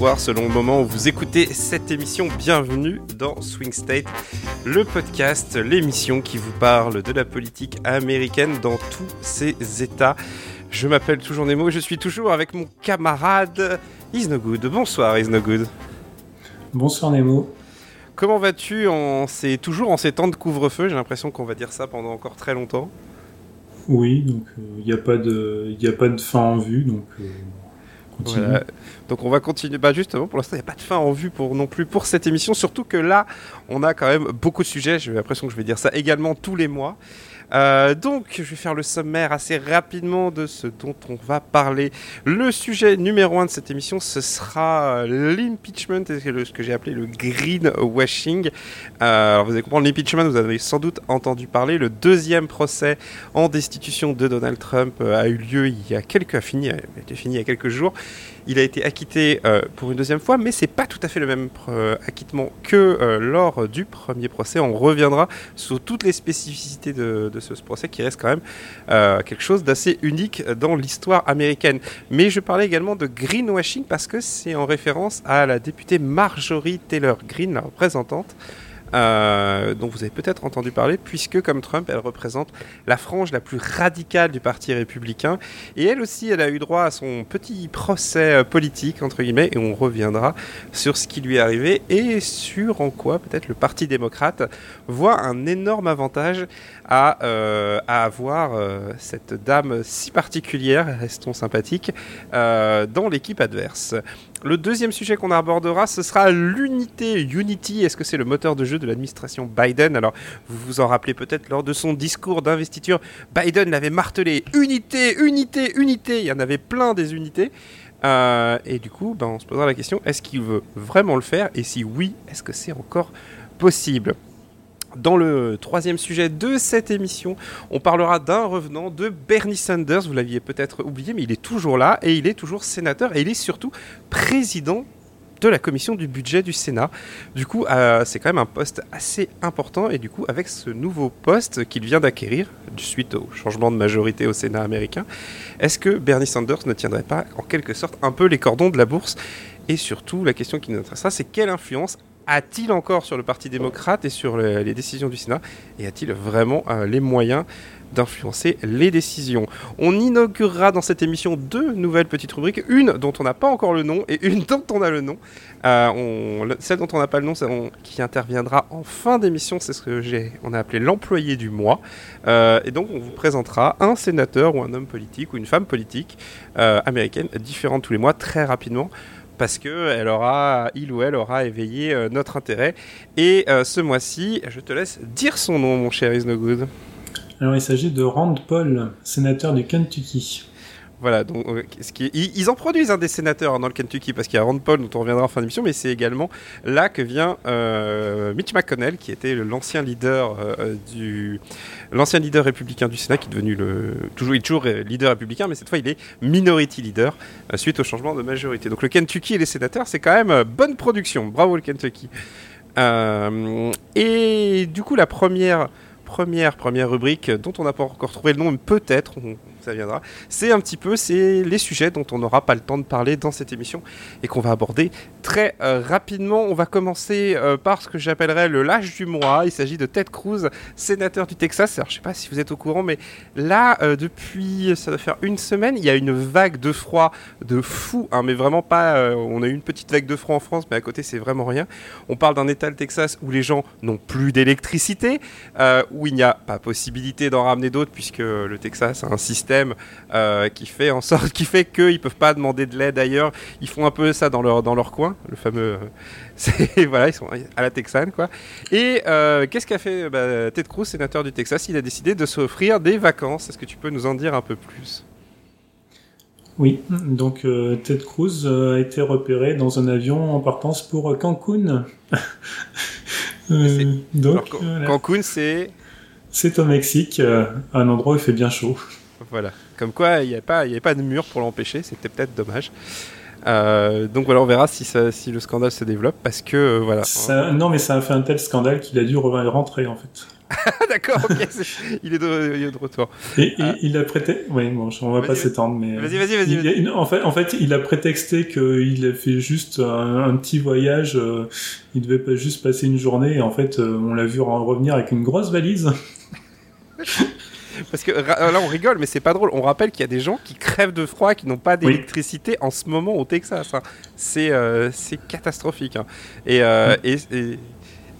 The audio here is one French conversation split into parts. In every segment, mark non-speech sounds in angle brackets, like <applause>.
bonsoir selon le moment où vous écoutez cette émission. Bienvenue dans Swing State, le podcast, l'émission qui vous parle de la politique américaine dans tous ses états. Je m'appelle toujours Nemo et je suis toujours avec mon camarade Isnogood. Bonsoir Isnogood. Bonsoir Nemo. Comment vas-tu en ces, toujours en ces temps de couvre-feu? J'ai l'impression qu'on va dire ça pendant encore très longtemps. Oui, donc il n'y a, pas de, a pas de fin en vue, donc euh, donc on va continuer. Bah justement, pour l'instant, il n'y a pas de fin en vue pour non plus pour cette émission. Surtout que là, on a quand même beaucoup de sujets. J'ai l'impression que je vais dire ça également tous les mois. Euh, donc, je vais faire le sommaire assez rapidement de ce dont on va parler. Le sujet numéro un de cette émission, ce sera euh, l'impeachment, ce que j'ai appelé le greenwashing. Euh, alors, vous allez comprendre, l'impeachment, vous avez sans doute entendu parler. Le deuxième procès en destitution de Donald Trump a eu lieu il y a quelques, fini, fini il y a quelques jours. Il a été acquitté euh, pour une deuxième fois, mais c'est pas tout à fait le même euh, acquittement que euh, lors du premier procès. On reviendra sur toutes les spécificités de, ce, procès qui reste quand même quelque chose d'assez unique dans l'histoire américaine. Mais je parlais également de greenwashing parce que c'est en référence à la députée Marjorie Taylor Greene, la représentante euh, dont vous avez peut-être entendu parler, puisque comme Trump, elle représente la frange la plus radicale du Parti républicain. Et elle aussi, elle a eu droit à son petit procès euh, politique, entre guillemets, et on reviendra sur ce qui lui est arrivé et sur en quoi peut-être le Parti démocrate voit un énorme avantage à, euh, à avoir cette dame si particulière, restons sympathiques, dans l'équipe adverse. Le deuxième sujet qu'on abordera, ce sera l'unité. Unity, est-ce que c'est le moteur de jeu de l'administration Biden? Alors, vous vous en rappelez peut-être lors de son discours d'investiture, Biden l'avait martelé unité, unité, unité. Il y en avait plein des unités. Euh, et du coup, ben, on se posera la question est-ce qu'il veut vraiment le faire? Et si oui, est-ce que c'est encore possible? Dans le troisième sujet de cette émission, on parlera d'un revenant de Bernie Sanders. Vous l'aviez peut-être oublié, mais il est toujours là et il est toujours sénateur et il est surtout président de la commission du budget du Sénat. Du coup, euh, c'est quand même un poste assez important et du coup, avec ce nouveau poste qu'il vient d'acquérir suite au changement de majorité au Sénat américain, est-ce que Bernie Sanders ne tiendrait pas en quelque sorte un peu les cordons de la bourse? Et surtout, la question qui nous intéressera, c'est quelle influence a-t-il encore sur le Parti démocrate et sur les décisions du Sénat Et a-t-il vraiment euh, les moyens d'influencer les décisions? On inaugurera dans cette émission deux nouvelles petites rubriques, une dont on n'a pas encore le nom et une dont on a le nom. Euh, celle dont on n'a pas le nom, qui interviendra en fin d'émission, c'est ce que j'ai, on a appelé l'employé du mois. Euh, et donc on vous présentera un sénateur ou un homme politique ou une femme politique américaine différente tous les mois très rapidement parce que elle aura, il ou elle aura éveillé euh, notre intérêt. Et euh, ce mois-ci, je te laisse dire son nom, mon cher Isnogood. Alors, il s'agit de Rand Paul, sénateur du Kentucky. Voilà, donc euh, qui ils, en produisent un des sénateurs hein, dans le Kentucky parce qu'il y a Rand Paul dont on reviendra en fin d'émission, mais c'est également là que vient Mitch McConnell qui était l'ancien leader du l'ancien leader républicain du Sénat qui est devenu le toujours il toujours leader républicain, mais cette fois il est minority leader suite au changement de majorité. Donc le Kentucky et les sénateurs, c'est quand même bonne production. Bravo le Kentucky. et du coup la première première première rubrique dont on n'a pas encore trouvé le nom, peut-être ça viendra. C'est un petit peu c'est les sujets dont on n'aura pas le temps de parler dans cette émission et qu'on va aborder très euh, rapidement. On va commencer euh, par ce que j'appellerais le lâche du mois. Il s'agit de Ted Cruz, sénateur du Texas. Alors je sais pas si vous êtes au courant, mais là euh, depuis ça doit faire une semaine, il y a une vague de froid de fou, hein, mais vraiment pas. on a eu une petite vague de froid en France, mais à côté c'est vraiment rien. On parle d'un État le Texas où les gens n'ont plus d'électricité, où il n'y a pas possibilité d'en ramener d'autres puisque le Texas a un système euh, qui fait en sorte, <laughs> qui fait qu'ils peuvent pas demander de l'aide ailleurs. Ils font un peu ça dans leur dans leur coin, le fameux. <laughs> voilà, ils sont à la Texane quoi. Et euh, qu'est-ce qu'a fait bah, Ted Cruz, sénateur du Texas? Il a décidé de s'offrir des vacances. Est-ce que tu peux nous en dire un peu plus? Oui, donc euh, Ted Cruz a été repéré dans un avion en partance pour Cancun. <laughs> donc, Cancun, c'est? C'est au Mexique, un endroit où il fait bien chaud. Voilà. Comme quoi, il n'y avait, pas, avait pas de mur pour l'empêcher, c'était peut-être dommage. Euh, donc voilà, on verra si, si le scandale se développe parce que euh, voilà. non, mais ça a fait un tel scandale qu'il a dû rentrer en fait. <laughs> D'accord, il, est de, il est de retour. Et, ah. il a prêté. Oui, bon, on va pas s'étendre, mais. Vas-y, vas-y, vas-y. En fait, en fait, il a prétexté qu'il a fait juste un, petit voyage. Euh, il devait pas juste passer une journée. Et en fait, euh, on l'a vu revenir avec une grosse valise. <laughs> Parce que là, on rigole, mais c'est pas drôle. On rappelle qu'il y a des gens qui crèvent de froid, qui n'ont pas d'électricité en ce moment au Texas. Hein. C'est euh, catastrophique. Hein. Et, euh, et,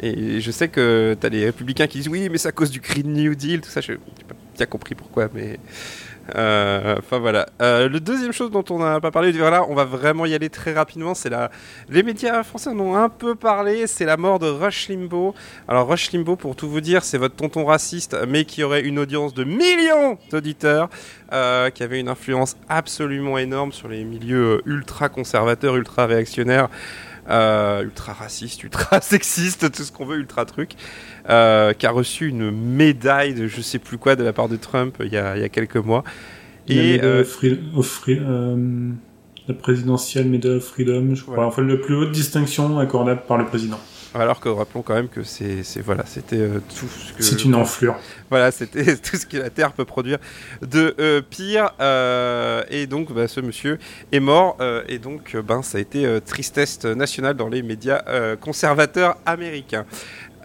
et, je sais que tu as des républicains qui disent oui, mais c'est à cause du Green New Deal, tout ça. Je n'ai pas bien compris pourquoi, mais euh, enfin voilà. Euh, le deuxième chose dont on n'a pas parlé, voilà, on va vraiment y aller très rapidement. C'est la. Les médias français en ont un peu parlé. C'est la mort de Rush Limbaugh. Alors Rush Limbaugh, pour tout vous dire, c'est votre tonton raciste, mais qui aurait une audience de millions d'auditeurs, euh, qui avait une influence absolument énorme sur les milieux ultra conservateurs, ultra réactionnaires. Ultra raciste, ultra <laughs> sexiste, tout ce qu'on veut, ultra truc. Euh, qui a reçu une médaille de je sais plus quoi de la part de Trump il y a, il y a quelques mois. Et euh, euh, la présidentielle Medal of Freedom, je crois. Enfin, la plus haute distinction accordable par le président. Alors que rappelons quand même que c'est voilà, c'était tout ce que c'est une enflure. Voilà, c'était <laughs> tout ce que la Terre peut produire de pire. et donc, bah, ce monsieur est mort. et donc, ben, ça a été tristesse nationale dans les médias conservateurs américains.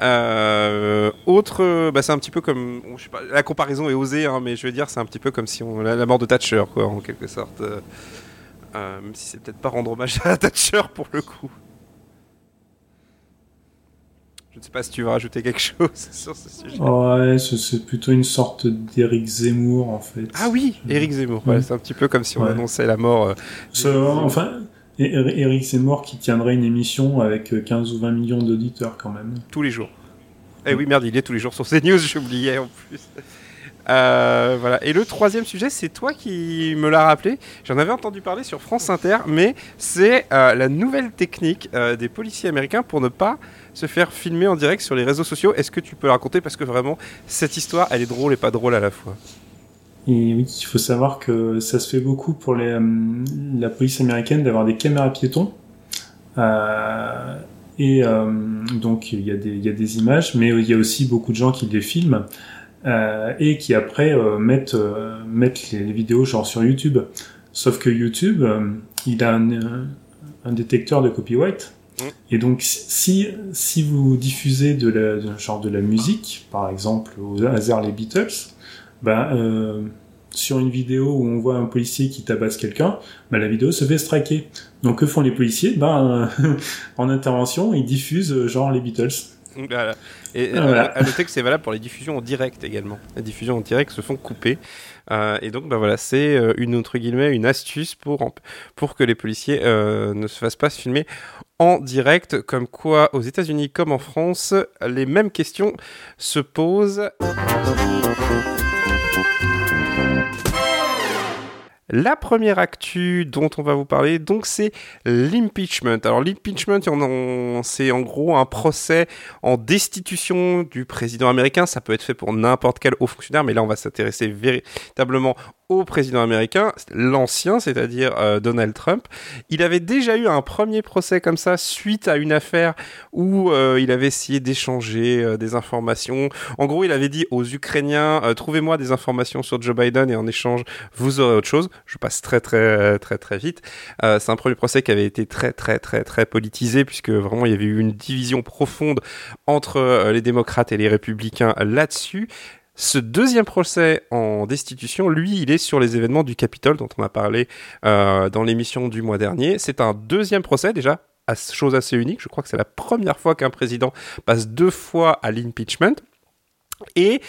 Euh, autre, bah, c'est un petit peu comme, je sais pas, la comparaison est osée, hein, mais je veux dire, c'est un petit peu comme si on la, mort de Thatcher, quoi, en quelque sorte. Euh, euh, même si c'est peut-être pas rendre hommage <laughs> à Thatcher pour le coup. Je ne sais pas si tu veux rajouter quelque chose <laughs> sur ce sujet. Ouais, c'est plutôt une sorte d'Éric Zemmour en fait. Ah oui, Éric Zemmour. c'est un petit peu comme si on annonçait la mort. enfin, et Eric Zemmour qui tiendrait une émission avec 15 ou 20 millions d'auditeurs quand même. Tous les jours. Eh oui, merde, il est tous les jours sur CNews, <laughs> j'oubliais en plus. Euh, voilà. Et le troisième sujet, c'est toi qui me l'as rappelé. J'en avais entendu parler sur France Inter, mais c'est euh, la nouvelle technique euh, des policiers américains pour ne pas se faire filmer en direct sur les réseaux sociaux. Est-ce que tu peux la raconter? Parce que vraiment, cette histoire, elle est drôle et pas drôle à la fois. Oui, il faut savoir que ça se fait beaucoup pour la police américaine d'avoir des caméras piétons. Et donc il y a des images, mais il y a aussi beaucoup de gens qui les filment euh, et qui après euh, mettent, mettent les, vidéos genre sur YouTube. Sauf que YouTube, il a un, un, détecteur de copyright. Mmh. Et donc si, si vous diffusez de la, genre de la musique, par exemple au hasard les Beatles, ben, euh, sur une vidéo où on voit un policier qui tabasse quelqu'un, ben, la vidéo se fait striker. Donc que font les policiers? Ben, <laughs> En intervention, ils diffusent euh, genre les Beatles. <laughs> Voilà. Et voilà. à noter que c'est valable pour les diffusions en direct également. Les diffusions en direct se font couper. Euh, et donc, ben voilà, c'est une entre guillemets une astuce pour pour que les policiers ne se fassent pas se filmer en direct. Comme quoi, aux États-Unis comme en France, les mêmes questions se posent. La première actu dont on va vous parler, donc, c'est l'impeachment. Alors, l'impeachment, c'est en gros un procès en destitution du président américain. Ça peut être fait pour n'importe quel haut fonctionnaire, mais là, on va s'intéresser véritablement au président américain, l'ancien, c'est-à-dire euh, Donald Trump. Il avait déjà eu un premier procès comme ça suite à une affaire où euh, il avait essayé d'échanger euh, des informations. En gros, il avait dit aux Ukrainiens trouvez-moi des informations sur Joe Biden et en échange vous aurez autre chose. Je passe très très très très vite. C'est un premier procès qui avait été très très très très politisé puisque vraiment il y avait eu une division profonde entre les démocrates et les républicains là-dessus. Ce deuxième procès en destitution, lui, il est sur les événements du Capitole dont on a parlé euh, dans l'émission du mois dernier. C'est un deuxième procès déjà, chose assez unique. Je crois que c'est la première fois qu'un président passe deux fois à l'impeachment. Et,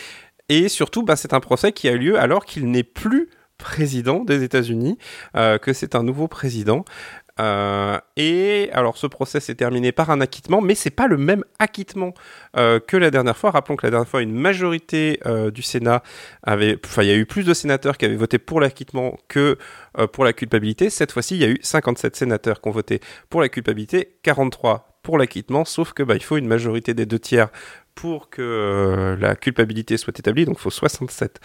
et surtout, bah, c'est un procès qui a eu lieu alors qu'il n'est plus président des États-Unis, euh, que c'est un nouveau président. Euh, et alors ce procès s'est terminé par un acquittement, mais c'est pas le même acquittement euh, que la dernière fois. Rappelons que la dernière fois, une majorité euh, du Sénat avait, enfin, il y a eu plus de sénateurs qui avaient voté pour l'acquittement que pour la culpabilité. Cette fois-ci, il y a eu 57 sénateurs qui ont voté pour la culpabilité, 43 pour l'acquittement, sauf que bah, il faut une majorité des deux tiers pour que euh, la culpabilité soit établie. Donc il faut 67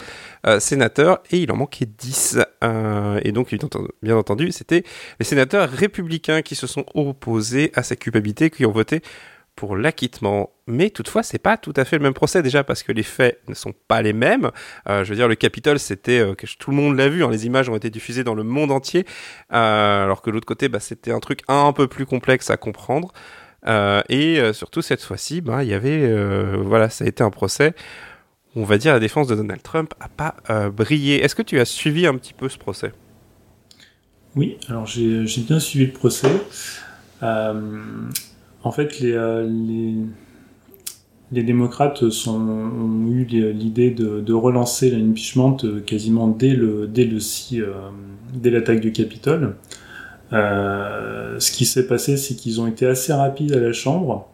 euh, sénateurs et il en manquait 10. Euh, et donc bien entendu, c'était les sénateurs républicains qui se sont opposés à sa culpabilité, qui ont voté pour l'acquittement. Mais toutefois, c'est pas tout à fait le même procès déjà parce que les faits ne sont pas les mêmes. Je veux dire, le Capitole, c'était tout le monde l'a vu. Hein, les images ont été diffusées dans le monde entier, alors que l'autre côté, bah, c'était un truc un peu plus complexe à comprendre. Et surtout cette fois-ci, bah, il y avait, voilà, ça a été un procès. On va dire la défense de Donald Trump a pas brillé. Est-ce que tu as suivi un petit peu ce procès? Oui, alors j'ai bien suivi le procès. En fait, les, euh, démocrates ont eu l'idée de, relancer l'impeachment euh, quasiment dès le dès le euh, dès l'attaque du Capitole. Euh, ce qui s'est passé, c'est qu'ils ont été assez rapides à la Chambre,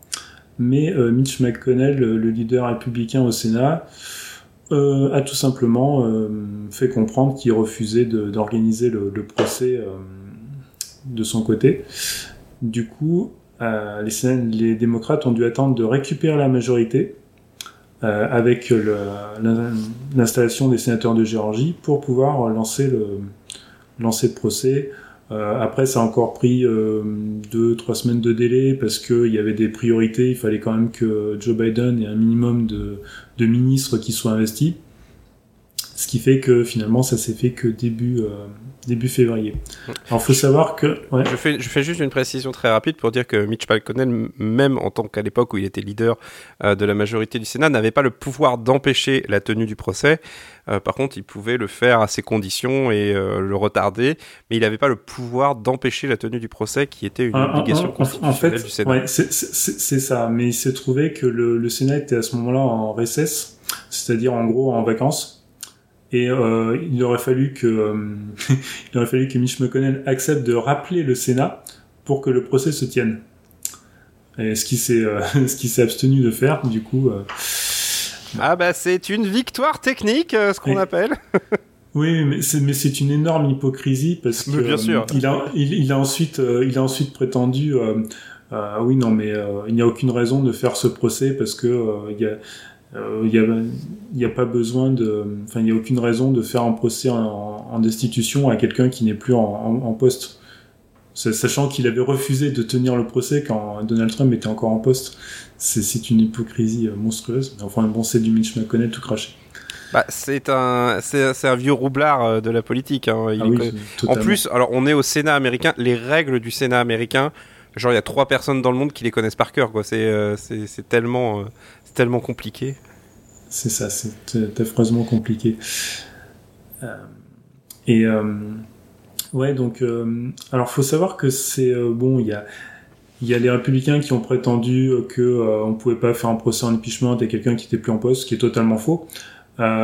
mais Mitch McConnell, le, leader républicain au Sénat, a tout simplement fait comprendre qu'il refusait d'organiser le, procès de son côté. Du coup, euh, les, démocrates ont dû attendre de récupérer la majorité euh, avec l'installation des sénateurs de Géorgie pour pouvoir lancer lancer le procès. Euh, après, ça a encore pris euh, deux, trois semaines de délai parce qu'il y avait des priorités. Il fallait quand même que Joe Biden ait un minimum de, de ministres qui soient investis. Ce qui fait que finalement, ça s'est fait que début, euh, début février. Alors, faut savoir que. Ouais. Je, fais, je fais juste une précision très rapide pour dire que Mitch McConnell, même en tant qu'à l'époque où il était leader euh, de la majorité du Sénat, n'avait pas le pouvoir d'empêcher la tenue du procès. Euh, par contre, il pouvait le faire à ses conditions et le retarder, mais il n'avait pas le pouvoir d'empêcher la tenue du procès, qui était une obligation constitutionnelle du Sénat. Ouais, c'est ça. Mais il s'est trouvé que le, le Sénat était à ce moment-là en récess, c'est-à-dire en gros en vacances. Et euh, il aurait fallu que euh, <laughs> il aurait fallu que Mitch McConnell accepte de rappeler le Sénat pour que le procès se tienne. Et ce qui s'est euh, <laughs> ce qui s'est abstenu de faire, du coup. Euh, ah bah c'est une victoire technique, ce qu'on appelle. <laughs> oui, mais c'est mais c'est une énorme hypocrisie parce que bien sûr. il a il, il, a ensuite il a ensuite prétendu. Euh, oui, non, mais il n'y a aucune raison de faire ce procès parce que il y a il euh, n'y a, a, pas besoin de, enfin, il n'y a aucune raison de faire un procès en, en destitution à quelqu'un qui n'est plus en, en, poste. Sachant qu'il avait refusé de tenir le procès quand Donald Trump était encore en poste. C'est une hypocrisie euh, monstrueuse. Enfin, bon, c'est du Mitch McConnell tout craché. Bah, c'est un, c'est un vieux roublard euh, de la politique. Hein. Ah oui, en plus, alors on est au Sénat américain. Les règles du Sénat américain, genre il y a trois personnes dans le monde qui les connaissent par cœur. Quoi. C'est, c'est, tellement, tellement compliqué. C'est ça, c'est affreusement compliqué. Euh, et euh, ouais, donc, euh, alors faut savoir que c'est bon, il y a il y a les républicains qui ont prétendu que on pouvait pas faire un procès en impeachment à quelqu'un qui était plus en poste, ce qui est totalement faux.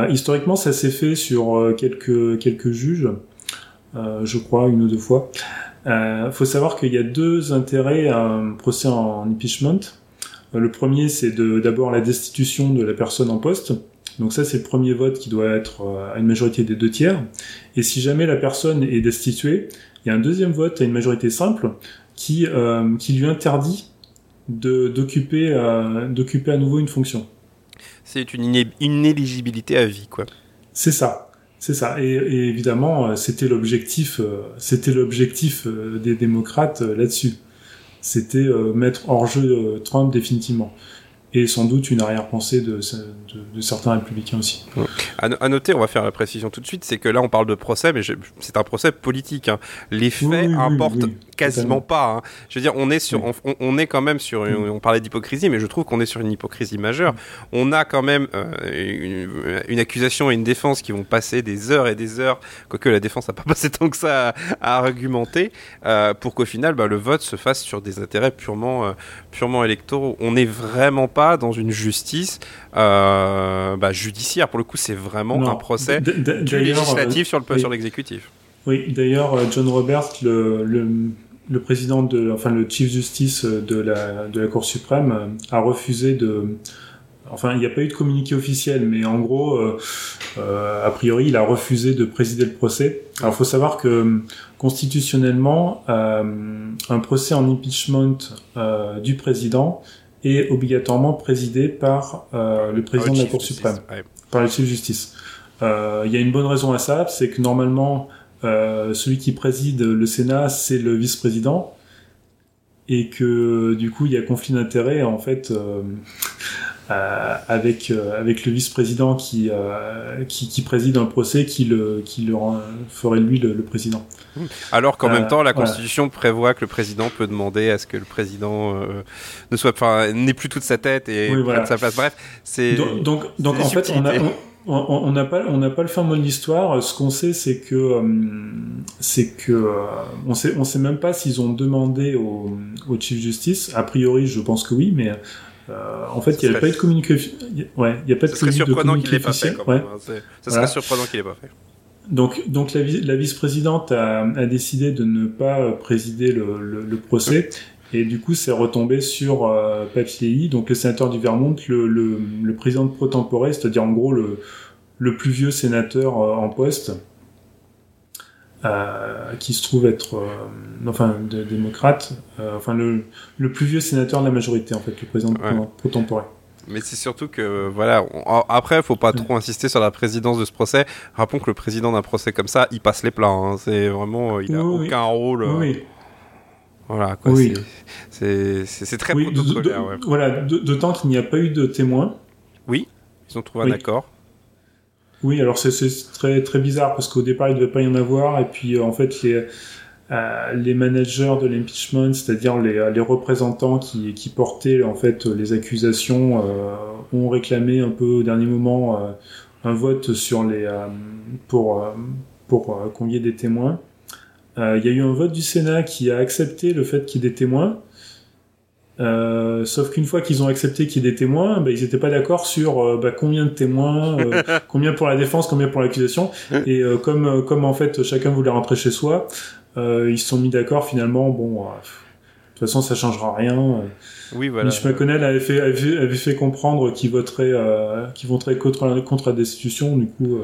historiquement, ça s'est fait sur quelques quelques juges, je crois une ou deux fois. Il faut savoir qu'il y a deux intérêts à un procès en impeachment. Euh, le premier, c'est d'abord la destitution de la personne en poste. Donc ça, c'est le premier vote qui doit être euh, à une majorité des deux tiers. Et si jamais la personne est destituée, il y a un deuxième vote à une majorité simple qui, euh, qui lui interdit d'occuper euh, d'occuper à nouveau une fonction. C'est une inéligibilité à vie, quoi. C'est ça. C'est ça. Et, et évidemment, c'était l'objectif, c'était l'objectif des démocrates là-dessus c'était euh, mettre hors jeu euh, Trump définitivement et sans doute une arrière-pensée de, de, certains républicains aussi. À, noter, on va faire la précision tout de suite, c'est que là on parle de procès, mais c'est un procès politique. Hein. Les faits importent quasiment pas. Hein. Je veux dire, on est sur, on, est quand même sur, on parlait d'hypocrisie, mais je trouve qu'on est sur une hypocrisie majeure. On a quand même euh, une, accusation et une défense qui vont passer des heures et des heures, quoique la défense n'a pas <laughs> passé tant que ça à, argumenter, euh, pour qu'au final, bah, le vote se fasse sur des intérêts purement, euh, purement électoraux. On n'est vraiment pas dans une justice bah, judiciaire. Pour le coup, c'est vraiment un procès du législatif sur le sur l'exécutif. Oui, d'ailleurs, John Roberts, le, le, président de, enfin le chief justice de la de la Cour suprême, euh, a refusé de Enfin, il n'y a pas eu de communiqué officiel, mais en gros, euh, euh, a priori, il a refusé de présider le procès. Alors, il faut savoir que constitutionnellement, euh, un procès en impeachment du président est obligatoirement présidé par euh, le président de la Cour suprême, par le chef de justice. Euh, il y a une bonne raison à ça, c'est que normalement, euh, celui qui préside le Sénat, c'est le vice-président. et que du coup il y a conflit d'intérêts en fait euh, avec euh, avec le vice-président qui, euh, qui, qui préside un procès qui le qui le ferait lui le, président. Alors qu'en même temps la Constitution prévoit que le président peut demander à ce que le président ne soit enfin n'ait plus toute sa tête et prenne sa place. Bref, c'est donc donc, en fait on a on n'a pas on n'a pas le fin mot de l'histoire. Ce qu'on sait, c'est que c'est que on sait on sait même pas s'ils ont demandé au, au chief justice. A priori, je pense que oui, mais euh, en fait, il n'y a pas eu de communication. Ouais, il y a pas de serait surprenant qu'il l'ait pas fait. Hein. Ça serait surprenant qu'il l'ait pas fait. Donc, donc la, la vice-présidente a, a, décidé de ne pas présider le, le, procès. Et du coup, c'est retombé sur euh, donc le sénateur du Vermont, le, le, le président de pro tempore, c'est-à-dire en gros le, le plus vieux sénateur euh, en poste, euh, qui se trouve être, euh, enfin, de, démocrate, enfin le, le, plus vieux sénateur de la majorité en fait, le président ouais. Mais c'est surtout que, voilà, après, il faut pas trop insister sur la présidence de ce procès. Rappelons que le président d'un procès comme ça, il passe les plats. Hein. C'est vraiment, il a aucun rôle. Oui. Voilà, quoi. Oui. C'est très protocolaire. Voilà, d'autant qu'il n'y a pas eu de témoins. Oui, ils ont trouvé un accord. Oui, alors c'est très très bizarre parce qu'au départ il ne devait pas y en avoir et puis euh, en fait les euh, les managers de l'impeachment, c'est-à-dire les, les, représentants qui, qui, portaient en fait les accusations, euh, ont réclamé un peu au dernier moment euh, un vote sur les pour pour qu'on y ait des témoins. Il y a eu un vote du Sénat qui a accepté le fait qu'il y ait des témoins, euh, sauf qu'une fois qu'ils ont accepté qu'il y ait des témoins, bah, ils n'étaient pas d'accord sur euh, bah, combien de témoins, euh, <laughs> combien pour la défense, combien pour l'accusation. Et comme comme en fait chacun voulait rentrer chez soi, ils se sont mis d'accord finalement. Bon, de toute façon ça changera rien. Oui, voilà. Mitch McConnell avait fait avait, fait comprendre qu'il voterait qu'il voterait contre contre la destitution. Du coup,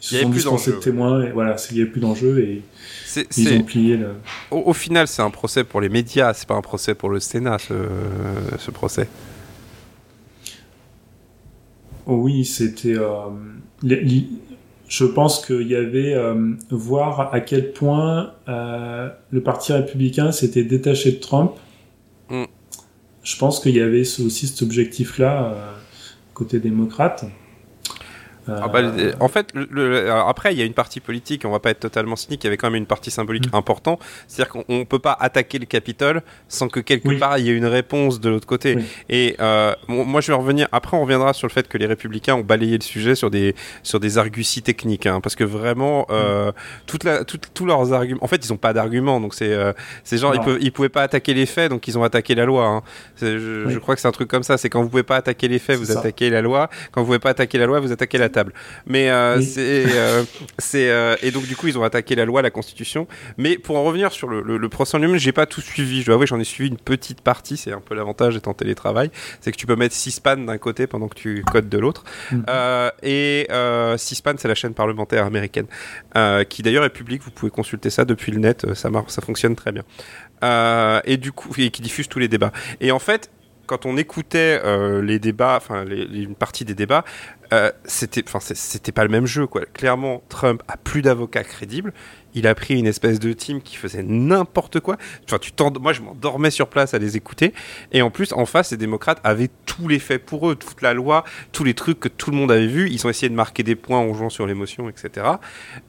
ils se sont dispensés de témoins. Et voilà, il n'y avait plus d'enjeu et ils ont plié le... au, final, c'est un procès pour les médias, c'est pas un procès pour le Sénat, ce, ce procès. Oh oui, c'était. Euh, je pense qu'il y avait euh, voir à quel point euh, le Parti républicain s'était détaché de Trump. Je pense qu'il y avait aussi cet objectif-là côté démocrate. Ah bah, en fait, le, après, il y a une partie politique, on va pas être totalement cynique, il y avait quand même une partie symbolique mm. importante. C'est-à-dire qu'on peut pas attaquer le Capitole sans que quelque part il y ait une réponse de l'autre côté. Et euh, moi, je vais revenir, après, on reviendra sur le fait que les républicains ont balayé le sujet sur des, sur des arguties techniques, hein, parce que vraiment, euh, mm. toute la, tous leurs arguments, en fait, ils ont pas d'arguments, donc c'est euh, genre, ils, pouvaient pas attaquer les faits, donc ils ont attaqué la loi. Hein. Je, je, crois que c'est un truc comme ça, c'est quand vous pouvez pas attaquer les faits, vous attaquez la loi, quand vous pouvez pas attaquer la loi, vous attaquez la table. Mais euh, c'est euh, <laughs> c'est euh, et donc du coup ils ont attaqué la loi, la Constitution. Mais pour en revenir sur le, le, procès en lui-même, j'ai pas tout suivi. Je dois avouer, j'en ai suivi une petite partie. C'est un peu l'avantage d'être en télétravail, c'est que tu peux mettre C-SPAN d'un côté pendant que tu codes de l'autre. Mhm. et C-SPAN, c'est la chaîne parlementaire américaine, qui d'ailleurs est publique. Vous pouvez consulter ça depuis le net. Ça marche, ça fonctionne très bien. et du coup, et qui diffuse tous les débats. Et en fait, quand on écoutait euh, les débats, enfin une partie des débats, euh, c'était, pas le même jeu quoi. Clairement, Trump a plus d'avocats crédibles. Il a pris une espèce de team qui faisait n'importe quoi. Enfin, tu moi, je m'endormais sur place à les écouter. Et en plus, en face, les démocrates avaient tous les faits pour eux, toute la loi, tous les trucs que tout le monde avait vus. Ils ont essayé de marquer des points en jouant sur l'émotion, etc.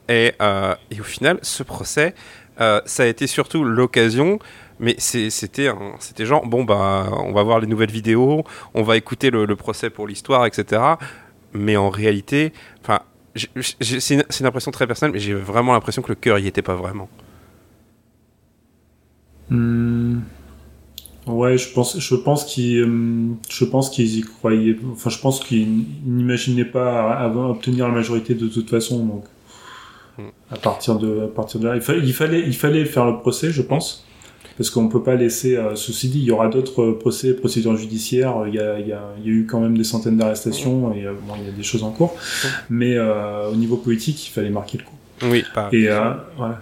Et, euh, et, au final, ce procès, ça a été surtout l'occasion mais c'était c'était genre bon bah on va voir les nouvelles vidéos, on va écouter le, procès pour l'histoire, etc. Mais en réalité, enfin, c'est une, une, impression très personnelle, mais j'ai vraiment l'impression que le cœur y était pas vraiment. Hmm. Ouais, je pense, je pense qu'ils, euh, je pense qu'ils y croyaient. Enfin, je pense qu'ils n'imaginaient pas obtenir la majorité de toute façon. Donc, hmm. à partir de, à partir de là, il, il fallait, il fallait faire le procès, je pense parce qu'on peut pas laisser. Euh, ceci dit, il y aura d'autres procès, procédures judiciaires. Il y a, il y, a, il y a eu quand même des centaines d'arrestations et euh, bon, il y a des choses en cours. Mais euh, au niveau politique, il fallait marquer le coup. Oui. Pas... Et euh, voilà.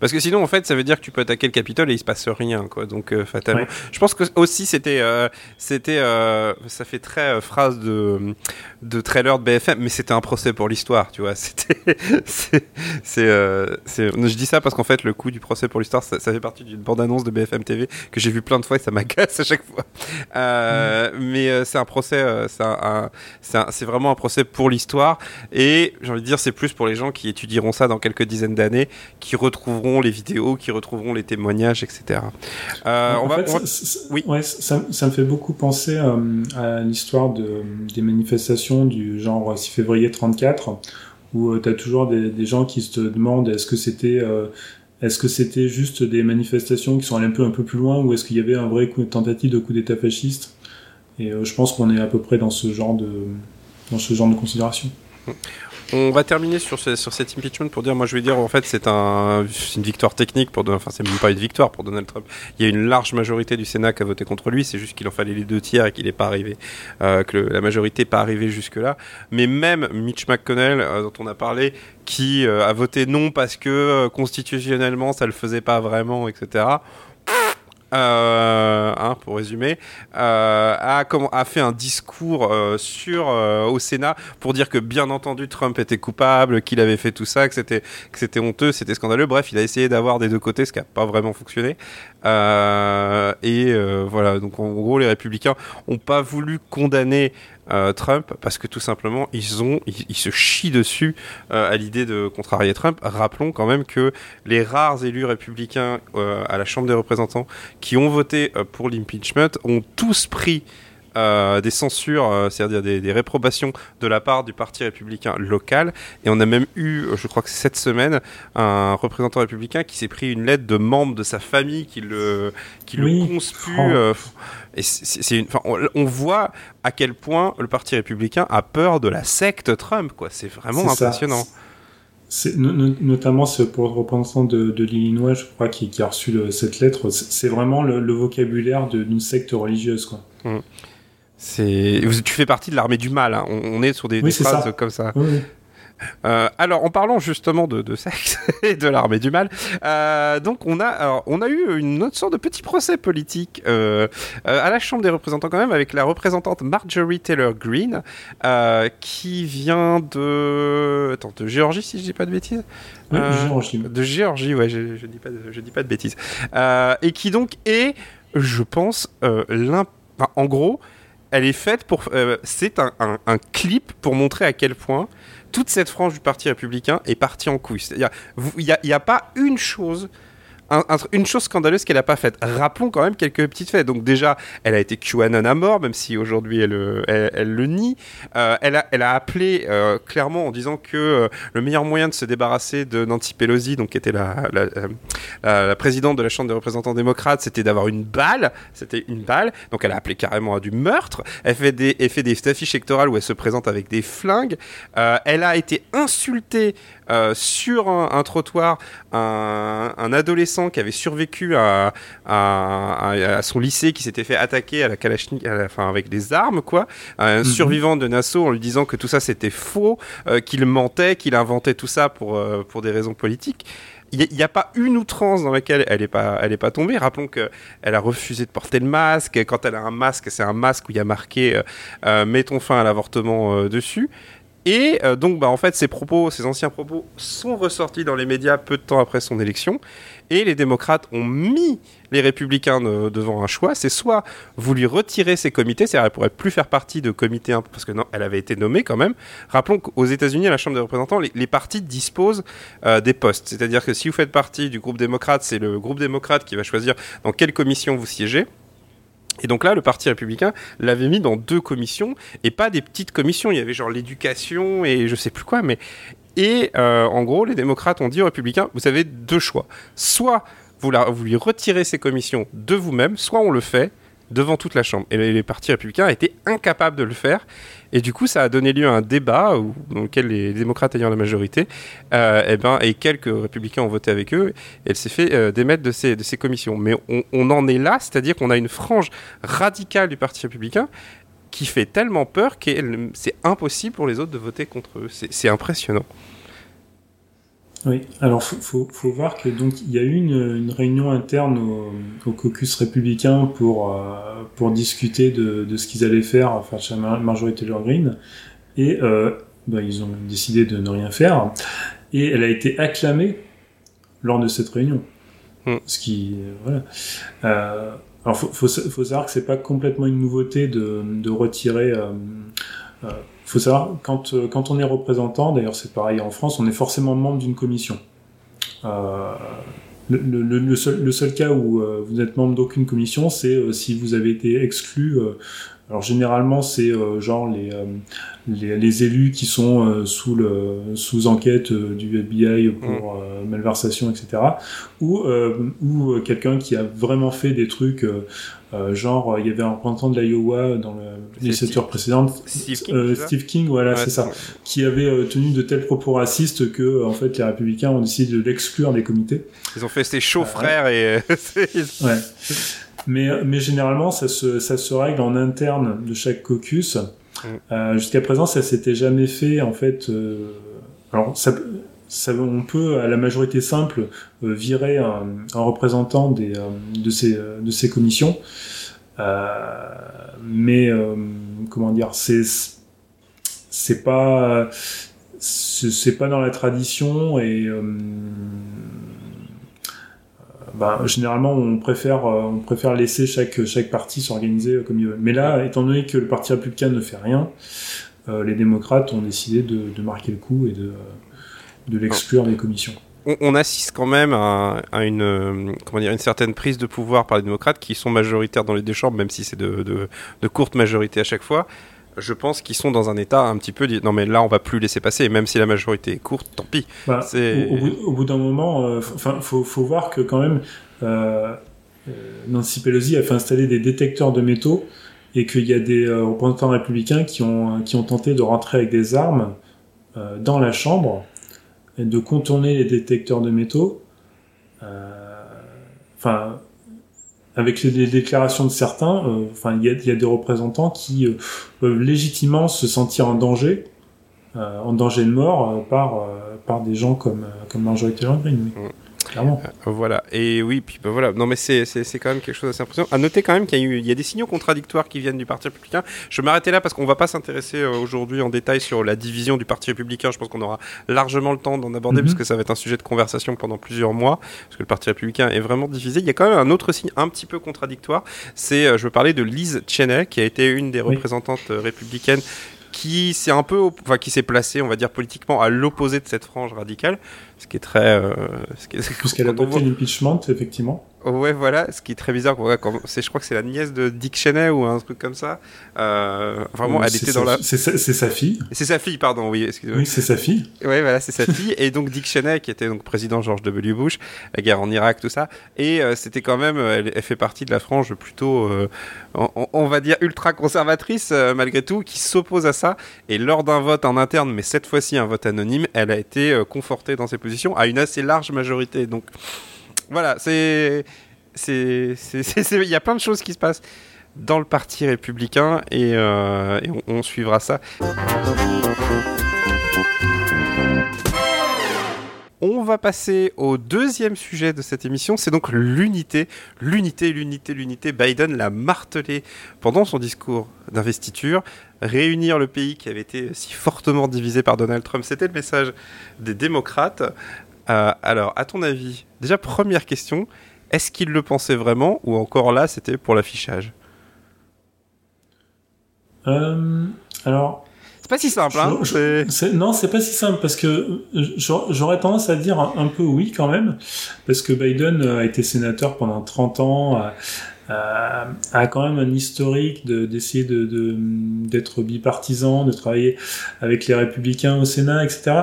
Parce que sinon, en fait, ça veut dire que tu peux attaquer le Capitole et il se passe rien, quoi. Donc, euh, fatalement. Je pense que aussi, c'était, euh, c'était, euh, ça fait très phrase de, de trailer de BFM, mais c'était un procès pour l'histoire, tu vois. <laughs> C'était, c'est, je dis ça parce qu'en fait, le coup du procès pour l'histoire, ça, fait partie d'une bande-annonce de BFM TV que j'ai vu plein de fois et ça m'agace à chaque fois. Mm. Mais c'est un procès, c'est, c'est vraiment un procès pour l'histoire et j'ai envie de dire, c'est plus pour les gens qui étudieront ça dans quelques dizaines d'années, qui retrouveront les vidéos, qui retrouveront les témoignages, etc. Euh, en fait, oui. ça, ça, me fait beaucoup penser euh, à l'histoire de, des manifestations du genre 6 février 34, où euh, tu as toujours des, des, gens qui se demandent est-ce que c'était est-ce que c'était juste des manifestations qui sont allées un peu un peu plus loin, ou est-ce qu'il y avait un vrai coup, tentative de coup d'État fasciste? Et je pense qu'on est à peu près dans ce genre de dans ce genre de considération. On va terminer sur, ce, sur cet impeachment pour dire, moi je vais dire en fait c'est un, une victoire technique pour enfin c'est même pas une victoire pour Donald Trump. Il y a une large majorité du Sénat qui a voté contre lui, c'est juste qu'il en fallait les deux tiers et qu'il n'est pas arrivé, euh, que la majorité n'est pas arrivée jusque là. Mais même Mitch McConnell euh, dont on a parlé, qui euh, a voté non parce que constitutionnellement ça le faisait pas vraiment, etc euh, hein, pour résumer, euh, a, fait un discours euh, sur euh, au Sénat pour dire que bien entendu Trump était coupable, qu'il avait fait tout ça, que c'était que c'était honteux, c'était scandaleux. Bref, il a essayé d'avoir des deux côtés, ce qui n'a pas vraiment fonctionné. Euh, et voilà, donc en gros, les républicains ont pas voulu condamner euh, Trump parce que tout simplement ils se chient dessus euh, à l'idée de contrarier Trump. Rappelons quand même que les rares élus républicains euh, à la Chambre des représentants qui ont voté pour l'impeachment ont tous pris des censures, c'est-à-dire des, des, réprobations de la part du Parti républicain local. Et on a même eu, je crois que cette semaine, un représentant républicain qui s'est pris une lettre de membre de sa famille qui le, qui le conspue. Oh. Et c'est on, voit à quel point le Parti républicain a peur de la secte Trump, quoi. C'est vraiment impressionnant. C'est notamment pour le représentant de, l'Illinois, je crois, qui, a reçu cette lettre. C'est vraiment le, vocabulaire d'une secte religieuse, quoi. Mmh. Tu fais partie de l'armée du mal. Hein. On, est sur des, phrases comme ça. Oui, euh, alors, en parlant justement de, sexe <laughs> et de l'armée du mal, euh, donc on a, on a eu une autre sorte de petit procès politique euh, à la Chambre des représentants quand même avec la représentante Marjorie Taylor Greene qui vient de, attends, de Géorgie si je dis pas de bêtises. Oui, Géorgie. De Géorgie, ouais, je, je, dis pas, de, je dis pas de bêtises. et qui donc est, je pense, en gros, elle est faite pour. c'est un, clip pour montrer à quel point toute cette frange du Parti républicain est partie en couille. Il n'y a, pas une chose une chose scandaleuse qu'elle n'a pas faite. Rappelons quand même quelques petites faits. Donc déjà, elle a été QAnon à mort, même si aujourd'hui elle, elle, le nie. Euh, elle, a, appelé euh, clairement en disant que euh, le meilleur moyen de se débarrasser de Nancy Pelosi, donc qui était la, la, présidente de la Chambre des représentants démocrates, c'était d'avoir une balle. C'était une balle. Donc elle a appelé carrément à du meurtre. Elle fait des, elle fait des affiches électorales où elle se présente avec des flingues. elle a été insultée sur un, trottoir, un, un adolescent qui avait survécu à, à, son lycée, qui s'était fait attaquer à la Kalachnik, enfin, avec des armes, quoi. Un mhm. survivant de Nassau en lui disant que tout ça c'était faux, euh, qu'il mentait, qu'il inventait tout ça pour, euh, pour des raisons politiques il n'y a, pas une outrance dans laquelle elle n'est pas, elle est pas tombée. Rappelons qu'elle a refusé de porter le masque. Quand elle a un masque, c'est un masque où il y a marqué euh, Mettons fin à l'avortement dessus. Et donc, bah, en fait, ces propos, ces anciens propos sont ressortis dans les médias peu de temps après son élection. Et les démocrates ont mis les républicains devant un choix, c'est soit vous lui retirez ses comités, c'est-à-dire elle pourrait plus faire partie de comités, parce que non, elle avait été nommée quand même. Rappelons qu'aux États-Unis, à la Chambre des représentants, les, partis disposent euh, des postes, c'est-à-dire que si vous faites partie du groupe démocrate, c'est le groupe démocrate qui va choisir dans quelle commission vous siégez. Et donc là, le Parti républicain l'avait mis dans deux commissions et pas des petites commissions. Il y avait genre l'éducation et je sais plus quoi, mais et euh, en gros, les démocrates ont dit aux républicains, vous avez deux choix. Soit vous, lui retirez ces commissions de vous-même, soit on le fait devant toute la Chambre. Et les, partis républicains étaient incapables de le faire. Et du coup, ça a donné lieu à un débat dans lequel les, démocrates ayant la majorité, euh, et, eh ben, et quelques républicains ont voté avec eux, elle s'est fait euh, démettre de ces, de ces commissions. Mais on, on en est là, c'est-à-dire qu'on a une frange radicale du Parti républicain qui fait tellement peur que c'est impossible pour les autres de voter contre eux. C'est impressionnant. Oui, alors faut, faut, faut, voir que donc il y a eu une, une réunion interne au, au, caucus républicain pour euh, pour discuter de, de ce qu'ils allaient faire face à Marjorie Taylor Greene et euh, ben, ils ont décidé de ne rien faire et elle a été acclamée lors de cette réunion. Mm. Ce qui euh, voilà. Euh, alors faut, faut, faut savoir que c'est pas complètement une nouveauté de, de retirer euh faut savoir, quand, euh, quand on est représentant, d'ailleurs c'est pareil en France, on est forcément membre d'une commission. Euh, le, seul, le, seul, cas où euh, vous êtes membre d'aucune commission, c'est si vous avez été exclu. Euh, alors généralement, c'est genre les, les, les, élus qui sont sous, le, sous enquête du FBI pour mmh. malversation, etc. Ou, ou quelqu'un qui a vraiment fait des trucs euh, genre, il y avait un représentant de l'Iowa dans la législature précédente, Steve King, euh, Steve King voilà, ouais, c'est ça, qui avait euh, tenu de tels propos racistes que, en fait, les républicains ont décidé de l'exclure des comités. Ils ont fait ses chauds frères et. <laughs> ouais. Mais, mais généralement, ça se, ça se règle en interne de chaque caucus. Mm. Jusqu'à présent, ça s'était jamais fait, en fait. alors, ça, ça, on peut, à la majorité simple, euh, virer un, un, représentant des, euh, de, ces, euh, de ces commissions. Euh, mais, euh, comment dire, c'est c'est pas c'est pas dans la tradition et bah, généralement on préfère on préfère laisser chaque chaque parti s'organiser comme il veut. Mais là, étant donné que le parti républicain ne fait rien, les démocrates ont décidé de, marquer le coup et de de l'exclure des commissions. On, assiste quand même à, une, euh, comment dire, une certaine prise de pouvoir par les démocrates qui sont majoritaires dans les deux chambres, même si c'est de, de, de courte à chaque fois je pense qu'ils sont dans un état un petit peu non mais là on va plus laisser passer même si la majorité est courte tant pis bah, au, au, bout, d'un moment enfin euh, faut, faut voir que quand même euh, Nancy Pelosi a fait installer des détecteurs de métaux et qu'il y a des euh, représentants républicains qui ont qui ont tenté de rentrer avec des armes euh, dans la chambre de contourner les détecteurs de métaux. Euh, enfin, avec les, déclarations de certains, euh, enfin, il y a, y a, des représentants qui euh, peuvent légitimement se sentir en danger, euh, en danger de mort par par des gens comme comme Marjorie Taylor Greene. Oui. Clairement. Euh, voilà. Et oui, puis bah, voilà. Non, mais c'est quand même quelque chose d'assez impressionnant. À noter quand même qu'il y, a eu, il y a des signaux contradictoires qui viennent du Parti républicain. Je vais m'arrêter là parce qu'on va pas s'intéresser euh, aujourd'hui en détail sur la division du Parti républicain. Je pense qu'on aura largement le temps d'en aborder mm -hmm. parce que ça va être un sujet de conversation pendant plusieurs mois. Parce que le Parti républicain est vraiment divisé. Il y a quand même un autre signe un petit peu contradictoire. C'est, euh, je veux parler de Liz Cheney, qui a été une des oui. représentantes républicaines qui s'est un peu, enfin, qui s'est placée, on va dire politiquement, à l'opposé de cette frange radicale ce qui est très. Euh, ce qui est, Puisqu'elle a <laughs> voté l'impeachment, effectivement. Ouais, voilà, ce qui est très bizarre. Ouais, quand, c'est, je crois que c'est la nièce de Dick Cheney ou un truc comme ça. Euh, vraiment, elle était dans la. C'est sa, c'est sa fille. C'est sa fille, pardon, oui, excusez-moi. Oui, c'est sa fille. Ouais, voilà, c'est sa fille. et donc Dick Cheney, qui était donc président George W. Bush, la guerre en Irak, tout ça. Et euh, c'était quand même, elle, elle, fait partie de la frange plutôt, euh, on, on, va dire, ultra conservatrice, euh, malgré tout, qui s'oppose à ça. Et lors d'un vote en interne, mais cette fois-ci un vote anonyme, elle a été euh, confortée dans ses positions à une assez large majorité. Donc voilà, c'est il y a plein de choses qui se passent dans le parti républicain et, euh, on, suivra ça. On va passer au deuxième sujet de cette émission, c'est donc l'unité. L'unité, l'unité, l'unité. Biden l'a martelé pendant son discours d'investiture. Réunir le pays qui avait été si fortement divisé par Donald Trump, c'était le message des démocrates. Euh, alors, à ton avis, déjà première question, est-ce qu'il le pensait vraiment ou encore là, c'était pour l'affichage? Euh, Alors, c'est pas si simple, hein je, je, Non, c'est pas si simple parce que j'aurais tendance à dire un, un, peu oui quand même, parce que Biden a été sénateur pendant 30 ans, a, quand même un historique d'essayer de, d'être de, bipartisan, de travailler avec les républicains au Sénat, etc.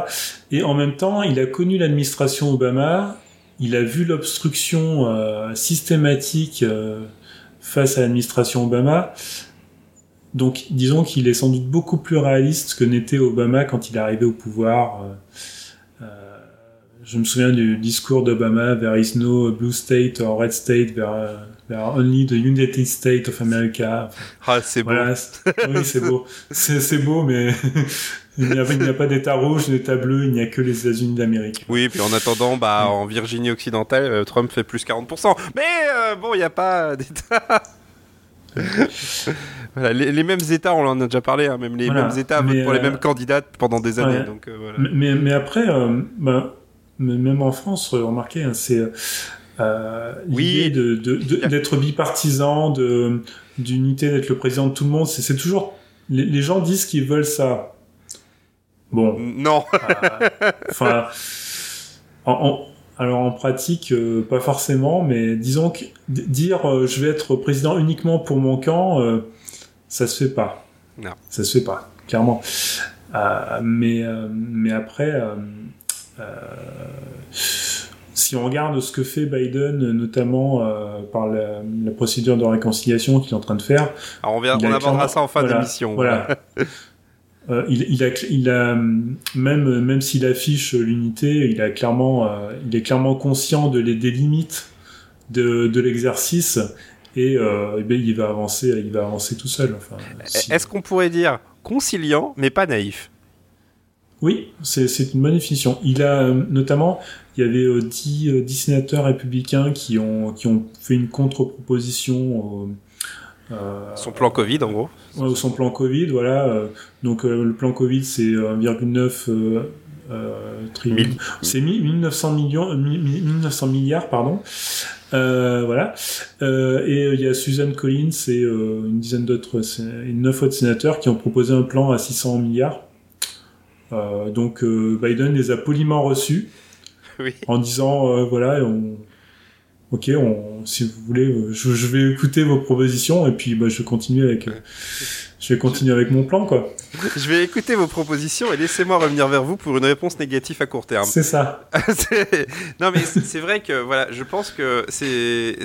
Et en même temps, il a connu l'administration Obama, il a vu l'obstruction euh, systématique euh, face à l'administration Obama. Donc, disons qu'il est sans doute beaucoup plus réaliste que n'était Obama quand il est arrivé au pouvoir. Euh, je me souviens du discours d'Obama There is no blue state or red state, there, there are only the United States of America. Ah, c'est voilà. beau. oui, c'est beau. C'est beau, mais <laughs> il n'y a, pas d'État rouge, d'État bleu, il n'y a que les États-Unis d'Amérique. Oui, puis en attendant, bah, en Virginie occidentale, Trump fait plus 40%. Mais bon, il n'y a pas d'État. <laughs> voilà, les, mêmes États, on en a déjà parlé, hein, même les mêmes États votent pour les mêmes candidats pendant des années. Donc, voilà. mais, mais, après, bah, même en France, remarquez, hein, c'est euh, l'idée d'être bipartisan, d'unité, d'être le président de tout le monde. C'est, toujours les, gens disent qu'ils veulent ça. Bon. Non. Euh, enfin, alors en pratique, euh, pas forcément, mais disons que dire je vais être président uniquement pour mon camp, ça se fait pas. Non. Ça se fait pas, clairement. mais mais après si on regarde ce que fait Biden, notamment euh, par la, procédure de réconciliation qu'il est en train de faire. Alors on, vient, on abordera ça en fin d'émission. Voilà. <laughs> euh, il, il, a, il a même même s'il affiche l'unité, il a clairement, euh, il est clairement conscient de les, des limites de, de l'exercice et, euh, et ben, il va avancer, il va avancer tout seul. Enfin, Est-ce qu'on pourrait dire conciliant, mais pas naïf? Oui, c'est une bonne définition. Il a notamment, il y avait 10, euh, 10, euh, sénateurs républicains qui ont, qui ont fait une contre-proposition. Euh, son plan Covid, en gros. Ouais, son plan Covid, voilà. donc le plan Covid, c'est 1,9 euh, C'est 1900 millions, 1900 milliards, pardon. voilà. et il y a Susan Collins et une dizaine d'autres, neuf autres sénateurs qui ont proposé un plan à 600 milliards. donc Biden les a poliment reçus <laughs> en disant euh, voilà, on, ok, on, si vous voulez, euh, je, vais écouter vos propositions et puis bah, je continue avec. Euh, je vais continuer avec mon plan, quoi. <laughs> Je vais écouter vos propositions et laissez-moi revenir vers vous pour une réponse négative à court terme. C'est ça. <laughs> non, mais c'est vrai que voilà, je pense que c'est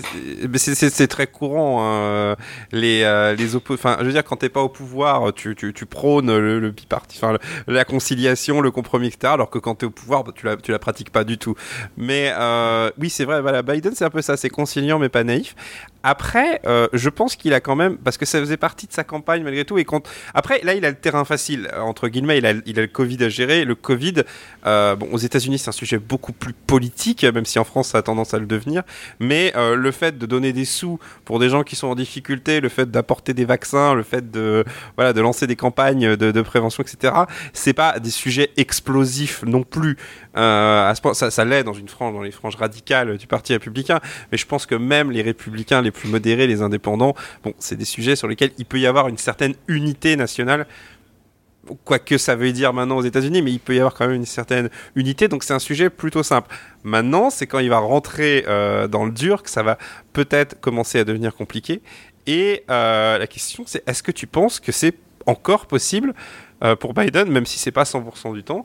c'est très courant hein, les les Enfin, je veux dire, quand t'es pas au pouvoir, tu, tu, tu prônes le, le biparti, enfin la conciliation, le compromis, etc. Alors que quand t'es au pouvoir, bah, tu la tu la pratiques pas du tout. Mais euh, oui, c'est vrai. Voilà, Biden, c'est un peu ça. C'est conciliant mais pas naïf. Après, euh, je pense qu'il a quand même, parce que ça faisait partie de sa campagne malgré tout. Et quand... Après, là, il a le terrain facile entre guillemets. Il a, le Covid à gérer. Le Covid, euh, bon, aux États-Unis, c'est un sujet beaucoup plus politique, même si en France, ça a tendance à le devenir. Mais euh, le fait de donner des sous pour des gens qui sont en difficulté, le fait d'apporter des vaccins, le fait de voilà de lancer des campagnes de, prévention, etc. C'est pas des sujets explosifs non plus. Euh, ça, ça l'est dans une frange, dans les franges radicales du Parti républicain. Mais je pense que même les républicains les plus modérés, les indépendants, bon, c'est des sujets sur lesquels il peut y avoir une certaine unité nationale quoi que ça veut dire maintenant aux États-Unis, mais il peut y avoir quand même une certaine unité, donc c'est un sujet plutôt simple. Maintenant, c'est quand il va rentrer euh, dans le dur que ça va peut-être commencer à devenir compliqué. Et euh, la question, c'est est-ce que tu penses que c'est encore possible euh, pour Biden, même si c'est pas 100% du temps,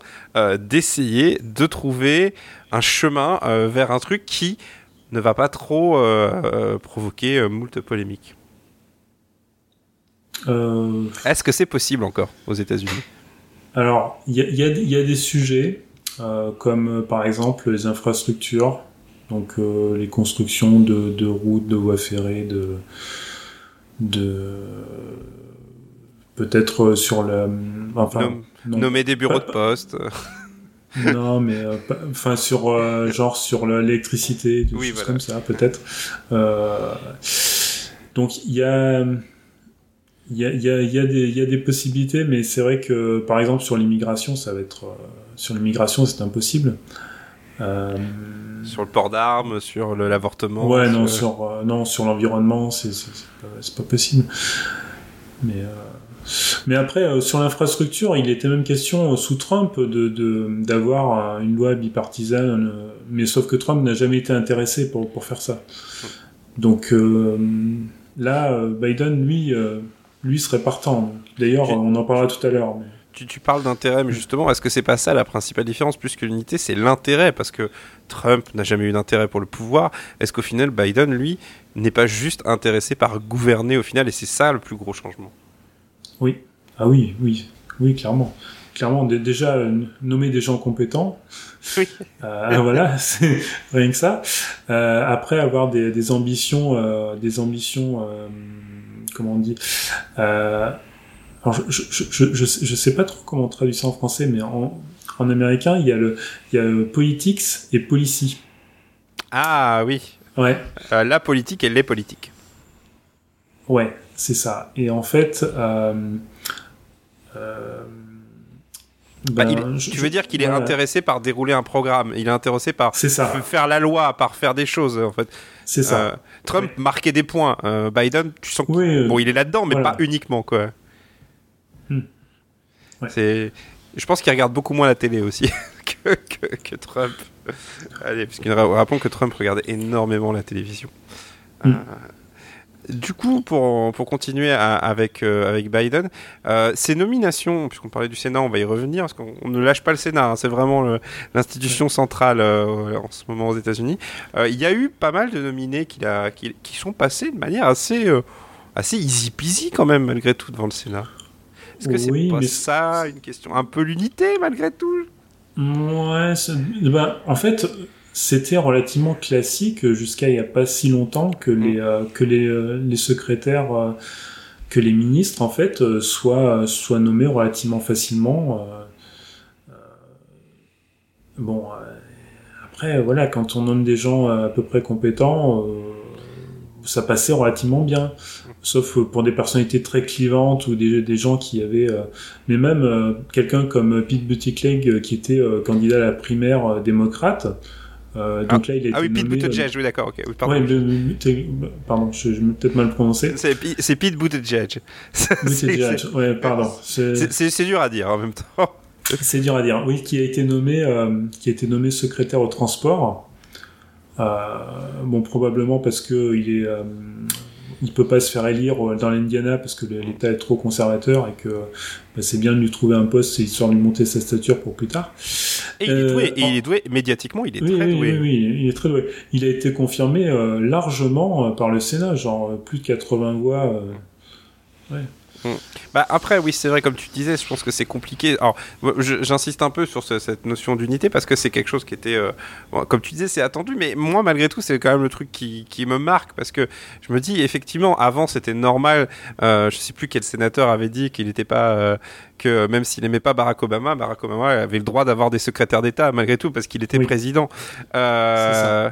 d'essayer de trouver un chemin vers un truc qui ne va pas trop provoquer moult polémiques. Euh, Est-ce que c'est possible encore aux États-Unis? Alors, il y, a, des sujets, euh, comme euh, par exemple les infrastructures, donc les constructions de, routes, de voies ferrées, de, de peut-être sur la, enfin, nommer des bureaux de poste. Non, mais enfin sur genre sur l'électricité, des choses comme ça, peut-être. donc il y a il y a, y, a, y, a des, y a des possibilités, mais c'est vrai que, par exemple, sur l'immigration, ça va être... Euh, sur l'immigration, c'est impossible. Euh... Sur le port d'armes, sur l'avortement Ouais, non, sur, euh, non, sur l'environnement, c'est pas, pas possible. Mais... Euh, mais après, sur l'infrastructure, il était même question sous Trump de d'avoir une loi bipartisane, mais sauf que Trump n'a jamais été intéressé pour, pour faire ça. Donc là, Biden, lui, lui serait partant. D'ailleurs, on en parlera tout à l'heure. Tu, parles d'intérêt, mais justement, est-ce que c'est pas ça la principale différence plus que l'unité C'est l'intérêt, parce que Trump n'a jamais eu d'intérêt pour le pouvoir. Est-ce qu'au final, Biden, lui, n'est pas juste intéressé par gouverner au final, et c'est ça le plus gros changement? Oui. Ah oui, oui, oui, clairement. Clairement, déjà nommer des gens compétents. Oui. <laughs> Euh, voilà, c'est rien que ça. Euh, après, avoir des, ambitions, des ambitions euh, comment on dit, euh, alors je, je, je, je, sais pas trop comment on traduit ça en français, mais en, en américain, il y a le, il y a politics et policy. Ah oui. Ouais. Euh, la politique et les politiques. Ouais, c'est ça. Et en fait, euh, euh, bah, ben, tu veux dire qu'il est intéressé par dérouler un programme, il est intéressé par ça. faire la loi, par faire des choses en fait. C'est ça. Euh, Trump marquait des points, euh, Biden, tu sens que bon, il est là-dedans, mais pas uniquement quoi. Hmm. C'est, je pense qu'il regarde beaucoup moins la télé aussi <laughs> que, que, Trump. Allez, puisque rappelons que Trump regardait énormément la télévision. Hmm. Euh, du coup, pour, pour continuer avec, euh, avec Biden, euh, ces nominations, puisqu'on parlait du Sénat, on va y revenir, parce qu'on ne lâche pas le Sénat, hein, c'est vraiment l'institution centrale euh, en ce moment aux États-Unis. il y a eu pas mal de nominés qui, a, qui, qui sont passés de manière assez, assez easy peasy quand même, malgré tout, devant le Sénat. Est-ce que c'est pas ça une question Un peu l'unité, malgré tout? Ouais, bah, en fait, c'était relativement classique jusqu'à il n'y a pas si longtemps que mm. les, euh, que les, euh, les secrétaires, euh, que les ministres en fait soient, soient nommés relativement facilement. bon, après voilà, quand on nomme des gens à peu près compétents, ça passait relativement bien. Sauf pour des personnalités très clivantes ou des, des gens qui avaient... mais même quelqu'un comme Pete Buttigieg qui était candidat à la primaire démocrate, euh, donc ah. là, il ah oui, Pete Buttigieg, oui, d'accord, ok. pardon, ouais, pardon je, je peut-être mal prononcé. C'est Pete Buttigieg. <laughs> Buttigieg, ouais, pardon. C'est dur à dire en même temps. <laughs> C'est dur à dire, oui, qui a été nommé, euh, qui a été nommé secrétaire au transport. Euh, bon, probablement parce que il est, euh, il peut pas se faire élire dans l'Indiana parce que l'État est trop conservateur et que bah, c'est bien de lui trouver un poste histoire de lui monter sa stature pour plus tard. Et il est doué, et il est doué médiatiquement, il est très doué. Oui, oui, il est très doué. Il a été confirmé euh, largement euh, par le Sénat, genre euh, plus de 80 voix. Ouais. Mm. Bah après, oui, c'est vrai, comme tu disais, je pense que c'est compliqué. Alors, j'insiste un peu sur cette notion d'unité parce que c'est quelque chose qui était, euh, comme tu disais, c'est attendu, mais moi, malgré tout, c'est quand même le truc qui, qui, me marque parce que je me dis, effectivement, avant, c'était normal. Euh, je sais plus quel sénateur avait dit qu'il n'était pas, euh, que même s'il n'aimait pas Barack Obama, Barack Obama avait le droit d'avoir des secrétaires d'État malgré tout parce qu'il était président. Euh,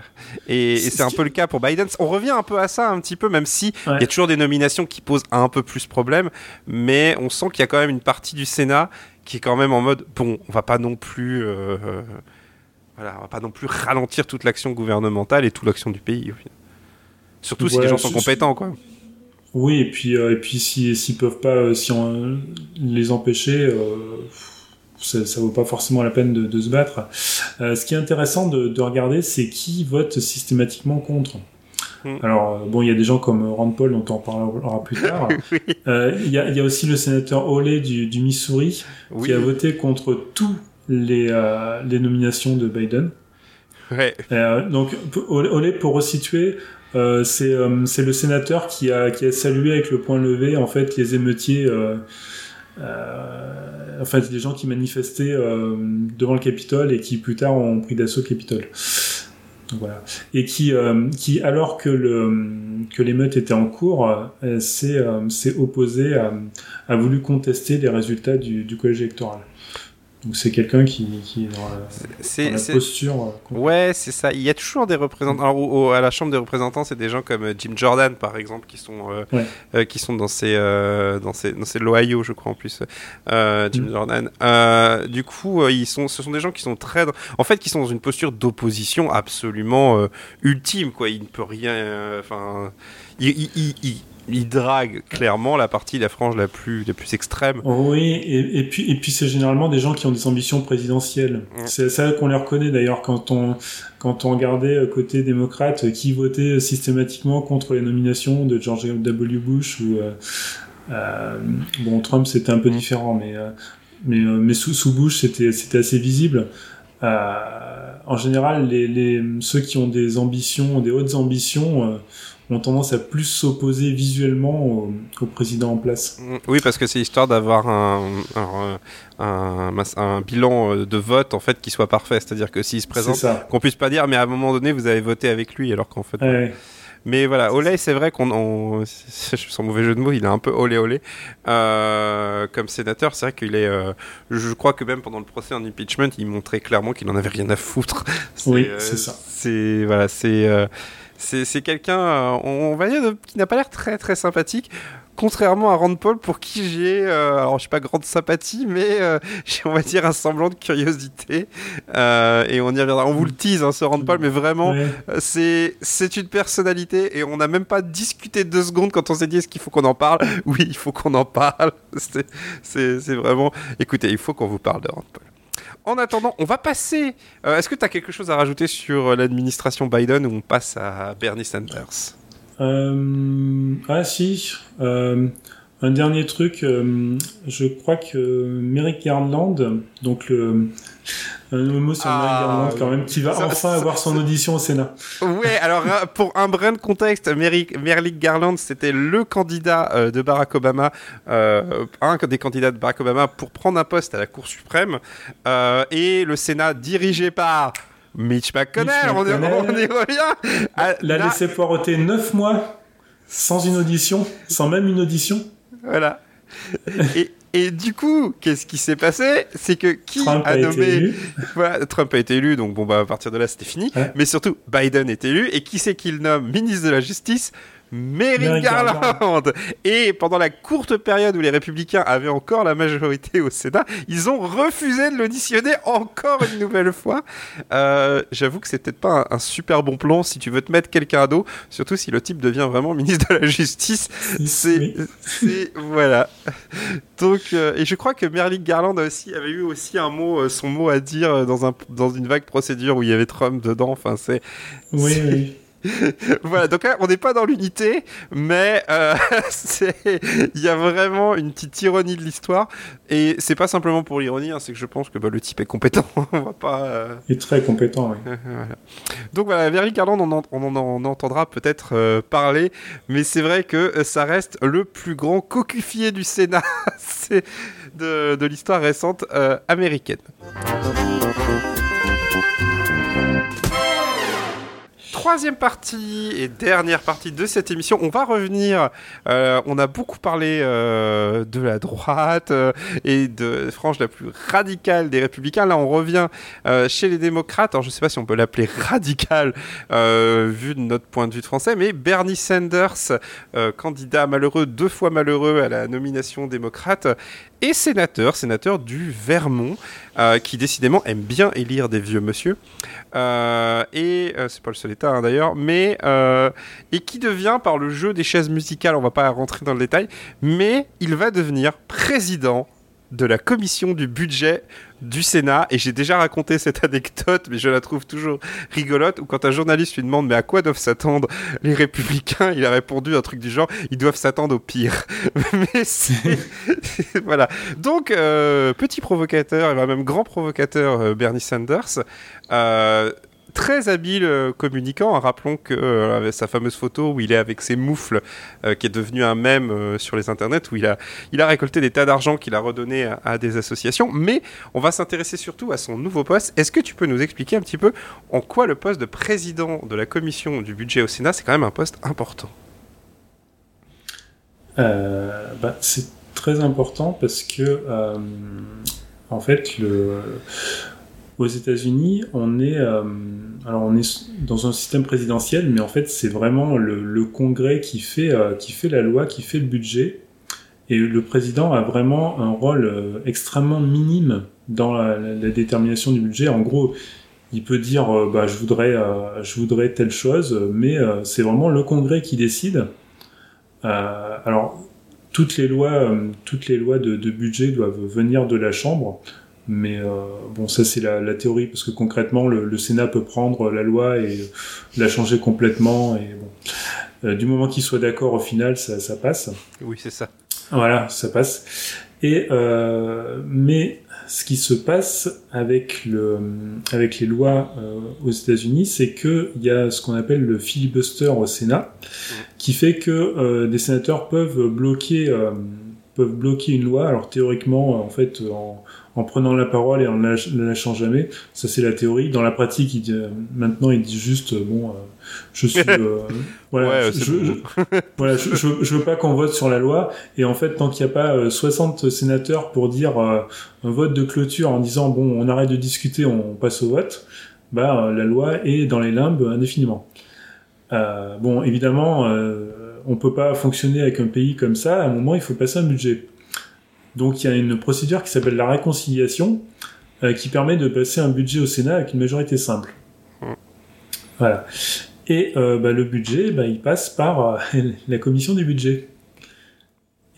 et, c'est un peu le cas pour Biden. On revient un peu à ça un petit peu, même si il y a toujours des nominations qui posent un peu plus problème, mais on sent qu'il y a quand même une partie du Sénat qui est quand même en mode bon, on va pas non plus. Euh, voilà, on va pas non plus ralentir toute l'action gouvernementale et toute l'action du pays. Surtout si les gens sont compétents, quoi. Oui, et puis, euh, et puis s'ils si, peuvent pas, euh, si on, les empêcher, ça, ça vaut pas forcément la peine de, de se battre. ce qui est intéressant de, de regarder, c'est qui vote systématiquement contre. Hmm. Alors, bon, il y a des gens comme Rand Paul, dont on en parlera plus <laughs> tard. Il y, a, y, a, aussi le sénateur Olé du, du Missouri, qui a voté contre tous les, les nominations de Biden. Ouais. donc, Olé, pour resituer, euh, euh, c'est le sénateur qui a, qui a salué avec le point levé en fait les émeutiers, euh, euh, en fait les gens qui manifestaient euh, devant le Capitole et qui plus tard ont pris d'assaut le Capitole. Et qui, qui alors que le que l'émeute était en cours, s'est opposé, à, a voulu contester les résultats du collège électoral. Donc c'est quelqu'un qui, qui, est dans la, posture. Euh, ouais, c'est ça. Il y a toujours des représentants. Alors, à la Chambre des représentants, c'est des gens comme euh, Jim Jordan, par exemple, qui sont, euh, qui sont dans ces, dans ces, dans ces l'Ohio, je crois en plus. Jim mm. Jordan. du coup, ils sont, ce sont des gens qui sont très, en fait, qui sont dans une posture d'opposition absolument ultime, quoi. Il ne peut rien, enfin, il, il il drague clairement la partie, la frange la plus, la plus extrême. Oui, et, et puis, et puis c'est généralement des gens qui ont des ambitions présidentielles. C'est ça qu'on les reconnaît d'ailleurs quand on, quand on regardait euh, côté démocrate qui votait systématiquement contre les nominations de George W. Bush ou euh, euh bon Trump c'était un peu différent, mais euh, mais, mais sous, sous Bush c'était c'était assez visible. en général, les, les, ceux qui ont des ambitions, des hautes ambitions ont tendance à plus s'opposer visuellement au, président en place. Mm, oui, parce que c'est histoire d'avoir un, un, bilan euh, de vote en fait qui soit parfait, c'est-à-dire que s'il se présente, qu'on puisse pas dire mais à un moment donné vous avez voté avec lui alors qu'en fait. Mais voilà, olé, c'est vrai qu'on, sans <laughs> mauvais jeu de mots, il est un peu olé olé euh, comme sénateur. C'est vrai qu'il est, euh, je crois que même pendant le procès en impeachment, il montrait clairement qu'il en avait rien à foutre. <laughs> Oui, c'est ça. C'est voilà, c'est c'est quelqu'un, on va dire, qui n'a pas l'air très très sympathique contrairement à Rand Paul pour qui j'ai, euh, alors je sais pas grande sympathie, mais euh, <laughs> j'ai on va dire un semblant de curiosité. Euh, et on y reviendra. On vous le tease, hein, ce Rand Paul, mais vraiment, c'est c'est une personnalité et on n'a même pas discuté deux secondes quand on s'est dit est-ce qu'il faut qu'on en parle? Oui, il faut qu'on en parle. <laughs> C'est vraiment. Écoutez, il faut qu'on vous parle de Rand Paul. En attendant, on va passer. Est-ce que tu as quelque chose à rajouter sur l'administration Biden ou on passe à Bernie Sanders? Euh, ah si, euh, un dernier truc, euh, je crois que Merrick Garland, donc le un mot sur ah, Garland quand même, qui va enfin avoir son audition au Sénat. Ouais, alors pour un brin de contexte, Merrick Garland, c'était le candidat de Barack Obama, un des candidats de Barack Obama pour prendre un poste à la Cour suprême, et le Sénat dirigé par Mitch McConnell, on, y, revient. Ah, l'a laissé poireauter 9 mois sans une audition, sans même une audition. Voilà. et, et du coup, qu'est-ce qui s'est passé? C'est que qui a, nommé <laughs> voilà, Trump a été élu, donc bon bah à partir de là c'était fini. Mais surtout Biden est élu. Et qui c'est qu'il nomme? Ministre de la Justice Mary Garland. Et pendant la courte période où les républicains avaient encore la majorité au Sénat, ils ont refusé de l'auditionner encore une nouvelle fois. Euh, j'avoue que c'est peut-être pas un, super bon plan si tu veux te mettre quelqu'un à dos, surtout si le type devient vraiment ministre de la Justice. C'est, voilà. Donc, euh, et je crois que Merrick Garland aussi avait eu aussi un mot, euh, son mot à dire dans un dans une vague procédure où il y avait Trump dedans. Enfin, c'est. Oui, oui. <laughs> voilà, donc on n'est pas dans l'unité, mais euh, <laughs> il y a vraiment une petite ironie de l'histoire. Et c'est pas simplement pour l'ironie, hein, c'est que je pense que bah, le type est compétent. <laughs> on va pas. Euh, Il est très compétent, oui. Donc voilà, Verly Garland, on, on, en entendra peut-être euh, parler, mais c'est vrai que ça reste le plus grand cocufier du Sénat de, de l'histoire récente américaine. Troisième partie et dernière partie de cette émission, on va revenir. Euh, on a beaucoup parlé euh, de la droite euh, et de frange la plus radicale des républicains. Là, on revient chez les démocrates. Alors, je ne sais pas si on peut l'appeler radical vu de notre point de vue de français, mais Bernie Sanders, candidat malheureux, deux fois malheureux à la nomination démocrate, et sénateur, sénateur du Vermont, euh, qui décidément aime bien élire des vieux monsieur. Euh, et euh, c'est pas le seul état hein, d'ailleurs, mais et qui devient par le jeu des chaises musicales, on va pas rentrer dans le détail, mais il va devenir président de la commission du budget du Sénat. Et j'ai déjà raconté cette anecdote, mais je la trouve toujours rigolote, où quand un journaliste lui demande mais à quoi doivent s'attendre les républicains, il a répondu un truc du genre, ils doivent s'attendre au pire. <laughs> mais c'est... <laughs> voilà. Donc, euh, petit provocateur, et même grand provocateur, euh, Bernie Sanders. Euh, très habile euh, communicant. Rappelons que euh, sa fameuse photo où il est avec ses moufles, euh, qui est devenu un mème sur les internets, où il a, il a récolté des tas d'argent qu'il a redonné à, des associations. Mais on va s'intéresser surtout à son nouveau poste. Est-ce que tu peux nous expliquer un petit peu en quoi le poste de président de la commission du budget au Sénat, c'est quand même un poste important? Bah, C'est très important parce que, en fait, le aux États-Unis, on est, euh, alors on est dans un système présidentiel, mais en fait c'est vraiment le, Congrès qui fait, euh, qui fait la loi, qui fait le budget, et le président a vraiment un rôle euh, extrêmement minime dans la, détermination du budget. En gros, il peut dire, bah, je voudrais, je voudrais telle chose, mais c'est vraiment le Congrès qui décide. alors toutes les lois, toutes les lois de budget doivent venir de la Chambre. Mais euh, bon, ça c'est la, théorie parce que concrètement, le, Sénat peut prendre la loi et la changer complètement. Et bon, euh, du moment qu'il soit d'accord, au final, ça, ça passe. Oui, c'est ça. Voilà, ça passe. Et euh, mais ce qui se passe avec le avec les lois euh, aux États-Unis, c'est que il y a ce qu'on appelle le filibuster au Sénat, qui fait que euh, des sénateurs peuvent bloquer peuvent bloquer une loi. Alors théoriquement, en fait, en, en prenant la parole et en ne la lâchant jamais. Ça, c'est la théorie. Dans la pratique, il maintenant, il dit juste, bon, je suis, <laughs> <laughs> voilà, je, voilà, je, je, veux pas qu'on vote sur la loi. Et en fait, tant qu'il n'y a pas 60 sénateurs pour dire un vote de clôture en disant, bon, on arrête de discuter, on passe au vote, bah, la loi est dans les limbes indéfiniment. Euh, bon, évidemment, euh, on peut pas fonctionner avec un pays comme ça. À un moment, il faut passer un budget. Donc, il y a une procédure qui s'appelle la réconciliation, euh, qui permet de passer un budget au Sénat avec une majorité simple. Voilà. Et euh, bah, le budget, bah, il passe par <laughs> la commission du budget.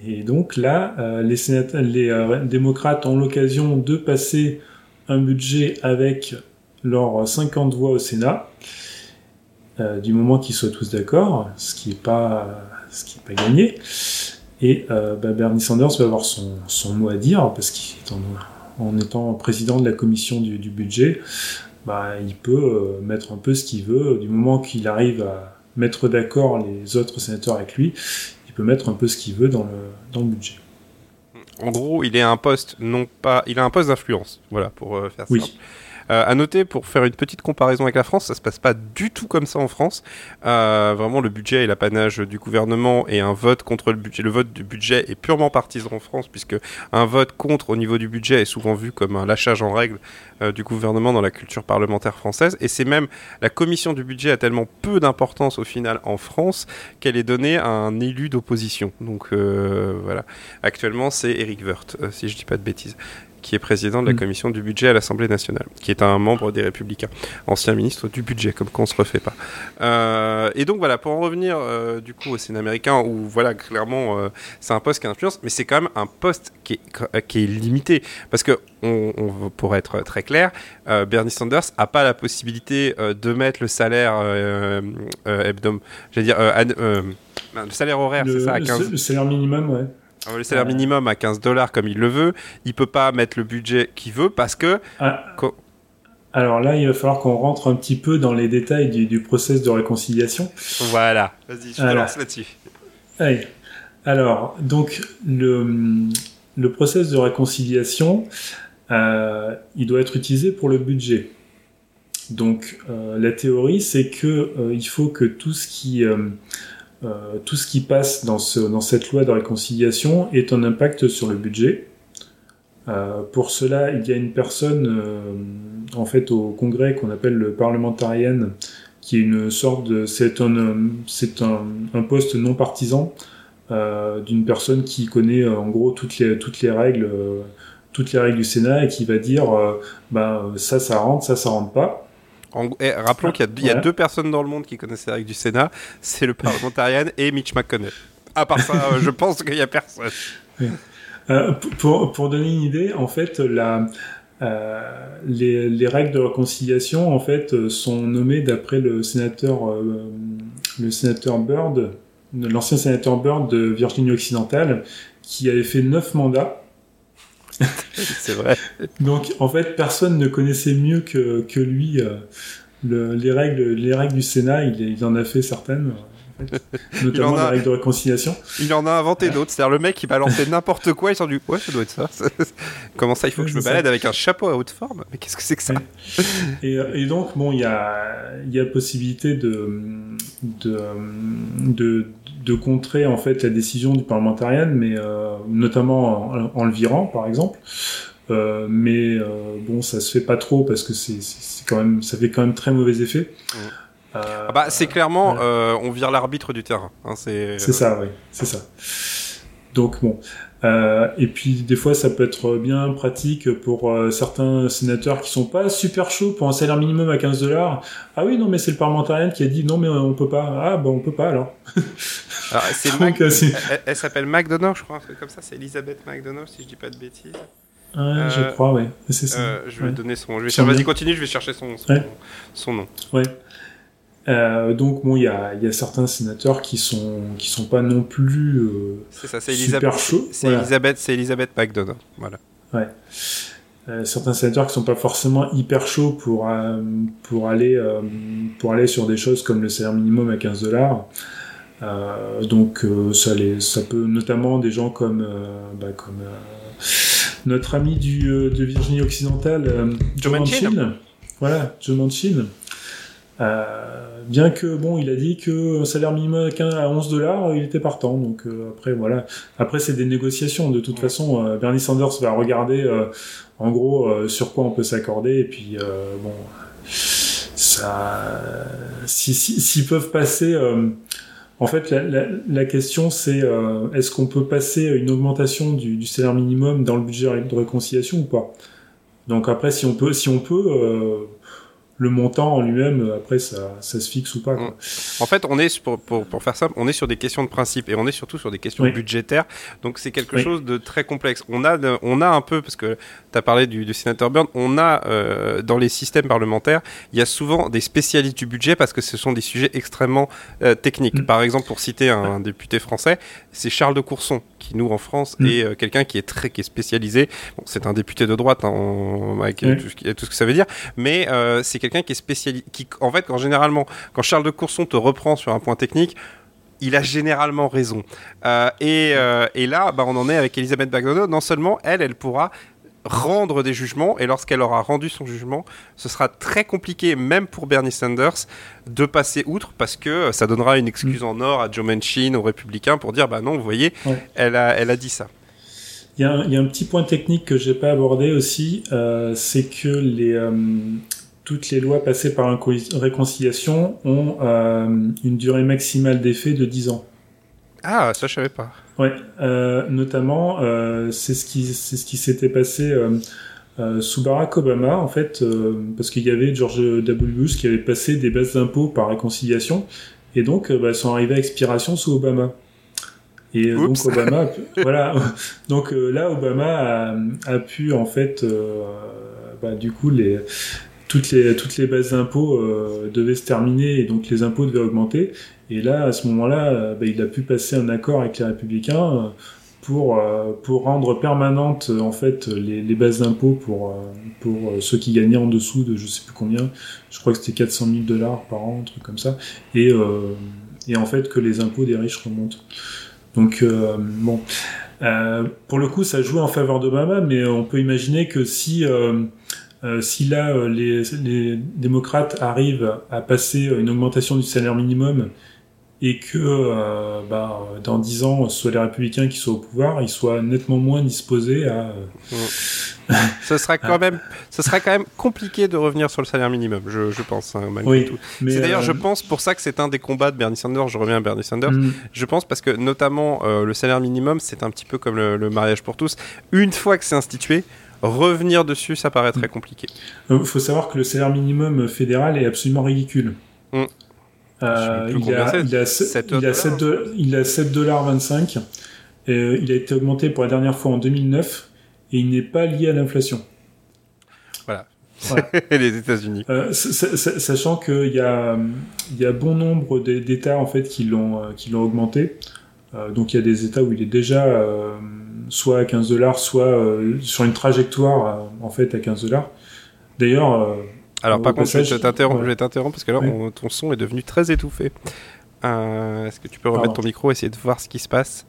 Et donc là, les, les démocrates ont l'occasion de passer un budget avec leurs 50 voix au Sénat. Euh, du moment qu'ils soient tous d'accord, ce qui n'est pas, ce pas gagné. Et euh, bah, Bernie Sanders va avoir son, son, mot à dire, parce qu'en en étant président de la commission du, du budget, bah, il peut euh, mettre un peu ce qu'il veut. Du moment qu'il arrive à mettre d'accord les autres sénateurs avec lui, il peut mettre un peu ce qu'il veut dans le, dans le budget. En gros, il est un poste non pas, il a un poste d'influence, voilà pour faire oui. simple. Euh, à noter, pour faire une petite comparaison avec la France, ça se passe pas du tout comme ça en France. Euh, vraiment, le budget est l'apanage du gouvernement et un vote contre le budget. Le vote du budget est purement partisan en France, puisque un vote contre au niveau du budget est souvent vu comme un lâchage en règle euh, du gouvernement dans la culture parlementaire française. Et c'est même la commission du budget a tellement peu d'importance au final en France qu'elle est donnée à un élu d'opposition. Donc euh, voilà. Actuellement, c'est Eric Woerth, si je dis pas de bêtises qui est président de la mm. commission du budget à l'Assemblée nationale, qui est un membre des Républicains, ancien ministre du budget, comme qu'on se refait pas. Euh, et donc voilà, pour en revenir euh, du coup au Sénat américain, où voilà, clairement, euh, c'est un poste qui a influence, mais c'est quand même un poste qui est, qui est limité, parce que on, on, pour être très clair, Bernie Sanders a pas la possibilité de mettre le salaire hebdom, j'allais dire le salaire horaire, c'est ça, à 15... Le salaire minimum, ouais. Le salaire minimum à 15 dollars comme il le veut, il peut pas mettre le budget qu'il veut parce que. Ah. Alors là, il va falloir qu'on rentre un petit peu dans les détails du, du process de réconciliation. Voilà. Vas-y, je te lance là-dessus. Allez. Alors, donc le, le process de réconciliation, euh, il doit être utilisé pour le budget. Donc euh, la théorie, c'est que euh, il faut que tout ce qui euh, tout ce qui passe dans, ce, dans, cette loi de réconciliation est un impact sur le budget. Euh, pour cela, il y a une personne euh, en fait au Congrès qu'on appelle le parlementarienne, qui est une sorte de, c'est un, poste non partisan d'une personne qui connaît en gros toutes les toutes les règles, toutes les règles du Sénat et qui va dire, ben ça ça rentre, ça ça rentre pas. Et rappelons qu'il y, y, a deux personnes dans le monde qui connaissent les règles du Sénat, c'est le parlementarian et Mitch McConnell. À part ça, euh, je pense qu'il n'y a personne. Euh, pour, pour, donner une idée, en fait, la, euh, les, les, règles de réconciliation en fait sont nommées d'après le sénateur le sénateur Byrd, l'ancien sénateur Byrd de Virginie occidentale, qui avait fait neuf mandats <laughs> c'est vrai. Donc, en fait, personne ne connaissait mieux que, que lui euh, le, les, règles, les règles du Sénat. Il, il en a fait certaines. <laughs> notamment la règle de réconciliation. Il en a inventé d'autres. C'est-à-dire le mec qui balançait <laughs> n'importe quoi, il s'en dit ouais, ça doit être ça. Comment ça, il faut que je me balade avec un chapeau à haute forme? Mais qu'est-ce que c'est que ça? Et, et, donc bon, il y a, y a possibilité de, de, de, de contrer en fait la décision du parlementariat, mais euh, notamment en, en, le virant, par exemple. Euh, mais euh, bon, ça se fait pas trop parce que c'est quand même, ça fait quand même très mauvais effet. Ah bah, c'est clairement, on vire l'arbitre du terrain. Hein, c'est ça, oui, c'est ça. Donc bon, euh, et puis des fois, ça peut être bien pratique pour euh, certains sénateurs qui sont pas super chauds pour un salaire minimum à 15 dollars. Ah oui, non, mais c'est le parlementarien qui a dit non, mais on peut pas. Ah bah on peut pas alors. <laughs> alors Mac... elle, elle s'appelle McDonough, je crois, un truc comme ça. C'est Elisabeth McDonough, si je dis pas de bêtises. Ouais, euh, je crois, ouais. C'est ça. Euh, je vais ouais. donner son. Je vais Vas-y, continue, je vais chercher son, son, ouais. son nom. Ouais. Euh, donc bon, il y a, y a, certains sénateurs qui sont qui sont pas non plus euh, c'est ça, c'est Elisabeth, C'est voilà. Elisabeth, c'est Elisabeth McDonough, voilà. Ouais. Euh, certains sénateurs qui sont pas forcément hyper chauds pour euh, pour aller euh, pour aller sur des choses comme le salaire minimum à 15 dollars. Donc ça les ça peut notamment des gens comme bah, comme notre ami du, de Virginie occidentale, Joe Manchin. Voilà, Joe Manchin. bien que bon, il a dit que salaire minimum à 11 dollars, il était partant. Donc après voilà, après c'est des négociations. De toute façon, Bernie Sanders va regarder en gros sur quoi on peut s'accorder et puis bon ça, s'ils si, si, peuvent passer, euh, en fait, la, question c'est euh, est-ce qu'on peut passer une augmentation du, du, salaire minimum dans le budget de réconciliation ou pas? Donc après, si on peut, si on peut, euh, le montant en lui-même, après, ça, ça, se fixe ou pas. Quoi. En fait, on est, pour, pour, pour, faire simple, on est sur des questions de principe et on est surtout sur des questions oui. budgétaires. Donc, c'est quelque oui. chose de très complexe. On a, on a un peu, parce que tu as parlé du, du sénateur Burn, on a euh, dans les systèmes parlementaires, il y a souvent des spécialistes du budget parce que ce sont des sujets extrêmement euh, techniques. Mm. Par exemple, pour citer un, un député français, c'est Charles de Courson qui nous en France mm. est euh, quelqu'un qui est très qui est spécialisé. Bon, c'est un député de droite hein, avec mm. tout, ce qui, tout, ce que ça veut dire, mais euh, c'est quelqu'un qui est spécialisé, qui en fait quand généralement quand Charles de Courson te reprend sur un point technique, il a généralement raison. Euh, et, euh, et, là, bah, on en est avec Elisabeth Bagdono. Non seulement elle, elle pourra rendre des jugements et lorsqu'elle aura rendu son jugement, ce sera très compliqué même pour Bernie Sanders de passer outre parce que ça donnera une excuse mmh. en or à Joe Manchin, aux républicains pour dire bah non, vous voyez, ouais. elle, a, elle a dit ça. Il y, a un, il y, a un petit point technique que j'ai pas abordé aussi, euh, c'est que les, euh, toutes les lois passées par réconciliation ont euh, une durée maximale d'effet de 10 ans. Ah, ça je savais pas. Ouais, euh, notamment, euh, c'est ce qui c'est ce qui s'était passé euh, sous Barack Obama en fait, parce qu'il y avait George W. Bush qui avait passé des baisses d'impôts par réconciliation, et donc bah, elles sont arrivées à expiration sous Obama. Et Oups. donc Obama, <laughs> voilà, donc là Obama a, a, pu en fait, bah, du coup les toutes les toutes les bases d'impôts devaient se terminer et donc les impôts devaient augmenter. Et là, à ce moment-là, euh, bah, il a pu passer un accord avec les Républicains euh, pour euh, pour rendre permanente en fait les, les bases d'impôts pour pour ceux qui gagnaient en dessous de je sais plus combien. Je crois que c'était 400 000 dollars par an, un truc comme ça. Et et en fait que les impôts des riches remontent. Donc bon. Pour le coup, ça joue en faveur d'Obama, mais on peut imaginer que si si là les, les, démocrates arrivent à passer une augmentation du salaire minimum et que euh, bah, dans dix ans, ce soit les républicains qui soient au pouvoir, ils soient nettement moins disposés à... Mmh. ce, sera <laughs> quand même, ce sera quand même compliqué de revenir sur le salaire minimum, je, je pense, hein, malgré oui, tout. C'est d'ailleurs, euh... je pense, pour ça que c'est un des combats de Bernie Sanders, je reviens à Bernie Sanders, mmh. je pense parce que notamment euh, le salaire minimum, c'est un petit peu comme le, le mariage pour tous. Une fois que c'est institué, revenir dessus, ça paraît très compliqué. Il faut savoir que le salaire minimum fédéral est absolument ridicule. Mmh. Euh, il, a, il, a, 7 il, a 7 de, il a 7 dollars 25. Euh, il a été augmenté pour la dernière fois en 2009 et il n'est pas lié à l'inflation. Voilà. voilà. <laughs> les États-Unis. Euh, sachant qu'il y a, y a bon nombre d'États en fait qui l'ont l'ont augmenté. Donc il y a des États où il est déjà soit à 15 dollars, soit sur une trajectoire en fait à 15 dollars. D'ailleurs alors, par contre, passage, je vais t'interrompre parce que là, oui. on, ton son est devenu très étouffé. Euh, Est-ce que tu peux remettre Pardon. ton micro et essayer de voir ce qui se passe?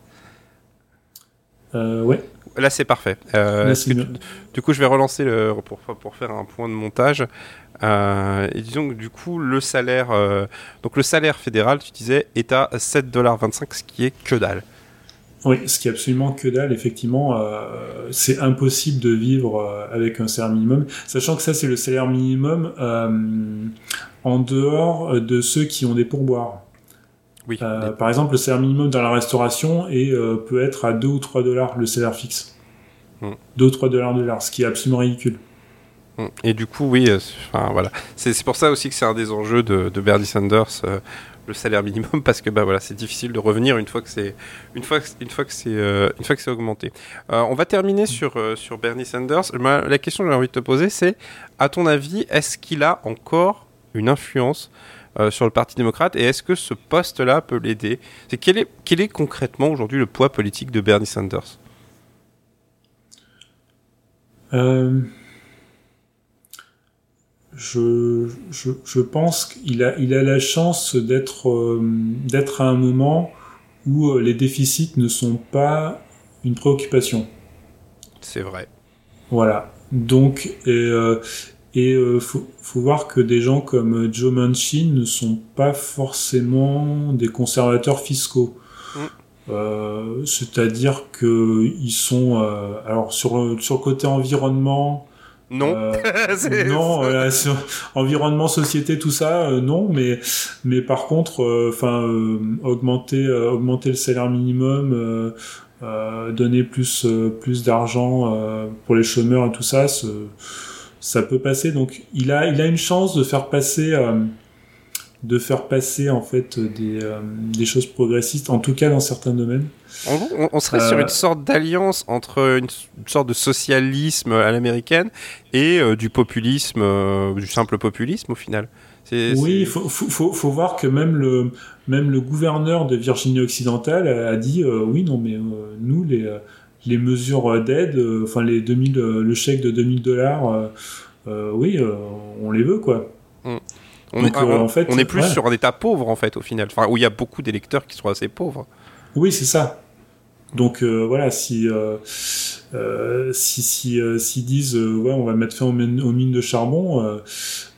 Euh, Ouais. Là, c'est parfait. Euh, tu, du coup, je vais relancer le, pour, pour faire un point de montage. Euh, et disons que du coup, le salaire, donc le salaire fédéral, tu disais, est à 7,25$, ce qui est que dalle. Oui, ce qui est absolument que dalle, effectivement, euh, c'est impossible de vivre euh, avec un salaire minimum, sachant que ça c'est le salaire minimum euh, en dehors de ceux qui ont des pourboires. Oui. Par exemple, le salaire minimum dans la restauration euh, peut être à 2 ou 3 dollars le salaire fixe. Mm. 2 ou 3 dollars de l'heure, ce qui est absolument ridicule. Mm. Et du coup, oui, enfin voilà, c'est pour ça aussi que c'est un des enjeux de, de Bernie Sanders le salaire minimum parce que bah voilà c'est difficile de revenir une fois que c'est une fois que, une fois que c'est euh, une fois que c'est augmenté. Euh, on va terminer sur euh, sur Bernie Sanders. la question que j'ai envie de te poser c'est à ton avis est-ce qu'il a encore une influence sur le Parti démocrate et est-ce que ce poste-là peut l'aider? C'est quel est quel est concrètement aujourd'hui le poids politique de Bernie Sanders? Je, je, je, pense qu'il a, il a la chance d'être euh, d'être à un moment où euh, les déficits ne sont pas une préoccupation. C'est vrai. Voilà. Donc, et, et faut, faut voir que des gens comme Joe Manchin ne sont pas forcément des conservateurs fiscaux. Euh, c'est-à-dire que ils sont euh, alors sur sur le côté environnement. Non. Euh, <laughs> non, sur environnement, société, tout ça, non. Mais mais par contre, enfin augmenter augmenter le salaire minimum. donner plus plus d'argent pour les chômeurs et tout ça, ça peut passer. Donc il a il a une chance de faire passer de faire passer en fait des, euh, des, choses progressistes, en tout cas dans certains domaines. On, on serait sur euh, une sorte d'alliance entre une, sorte de socialisme à l'américaine et euh, du populisme, du simple populisme au final. Oui, il faut, faut, faut, voir que même le, même le gouverneur de Virginie occidentale a, dit oui, non, mais nous, les, les mesures d'aide, enfin les 2000, le chèque de 2000 dollars, oui, on les veut, quoi. Mm. On, est, euh, en fait, on est plus sur un état pauvre en fait au final, enfin, où il y a beaucoup d'électeurs qui sont assez pauvres. Oui, c'est ça. Donc euh, voilà, si euh, si si s'ils disent ouais on va mettre fin aux mines, de charbon,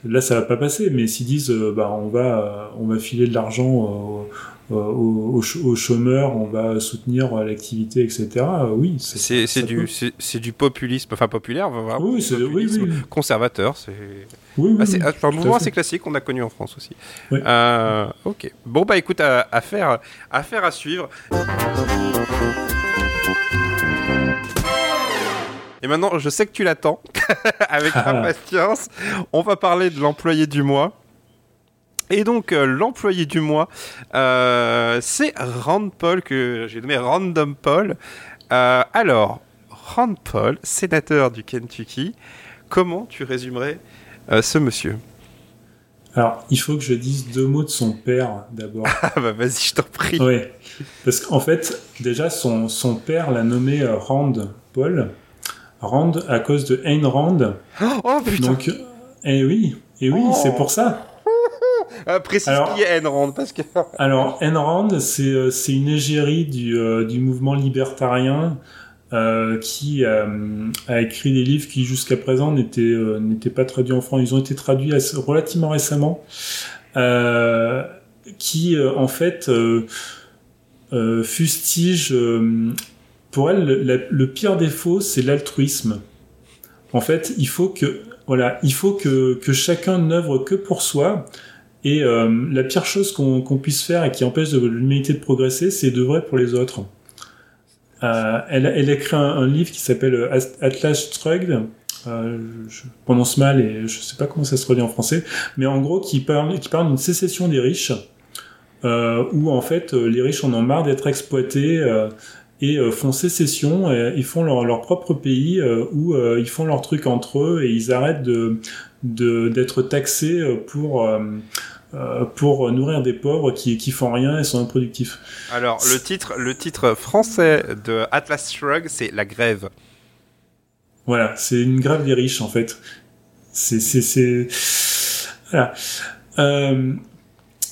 là ça va pas passer. Mais s'ils disent bah on va on va filer de l'argent aux, chômeurs, on va soutenir l'activité, etc. oui, c'est du populisme, enfin populaire, oui, c'est oui, conservateur, c'est oui, oui, ah, un mouvement assez classique qu'on a connu en France aussi. Euh, ok. Bon, bah écoute, à, faire, à faire à suivre. Et maintenant, je sais que tu l'attends <laughs> avec impatience. On va parler de l'employé du mois. Et donc, euh, l'employé du mois, euh, c'est Rand Paul, que j'ai nommé Random Paul. alors, Rand Paul, sénateur du Kentucky, comment tu résumerais euh, ce monsieur? Alors, il faut que je dise deux mots de son père d'abord. <laughs> Ah bah vas-y, je t'en prie. Oui, parce qu'en fait, déjà, son, son père l'a nommé euh, Rand Paul. Rand à cause de Ayn Rand. Oh putain Donc, eh oui, et oui, c'est pour ça. Euh, précise qui est parce que... <laughs> alors, Rand, c'est, c'est une égérie du, du mouvement libertarien euh, qui euh, a écrit des livres qui jusqu'à présent n'étaient euh, n'étaient pas traduits en français. Ils ont été traduits relativement récemment, qui en fait fustige. pour elle, le, le pire défaut, c'est l'altruisme. En fait, il faut que voilà, il faut que, que chacun n'œuvre que pour soi. Et la pire chose qu'on puisse faire et qui empêche l'humanité de progresser, c'est d'œuvrer pour les autres. Euh, elle, a écrit un, livre qui s'appelle euh, Atlas Shrugged. Euh, je prononce mal et je sais pas comment ça se traduit en français, mais en gros qui parle d'une sécession des riches, euh, où en fait euh, les riches en ont marre d'être exploités euh, et font sécession, ils font leur, leur propre pays où ils font leur truc entre eux et ils arrêtent de d'être taxés pour euh, pour nourrir des pauvres qui, qui font rien et sont improductifs. Alors, le titre, le titre français de Atlas Shrug, c'est La Grève. Voilà, c'est une grève des riches, en fait. C'est... c'est, Voilà. Euh,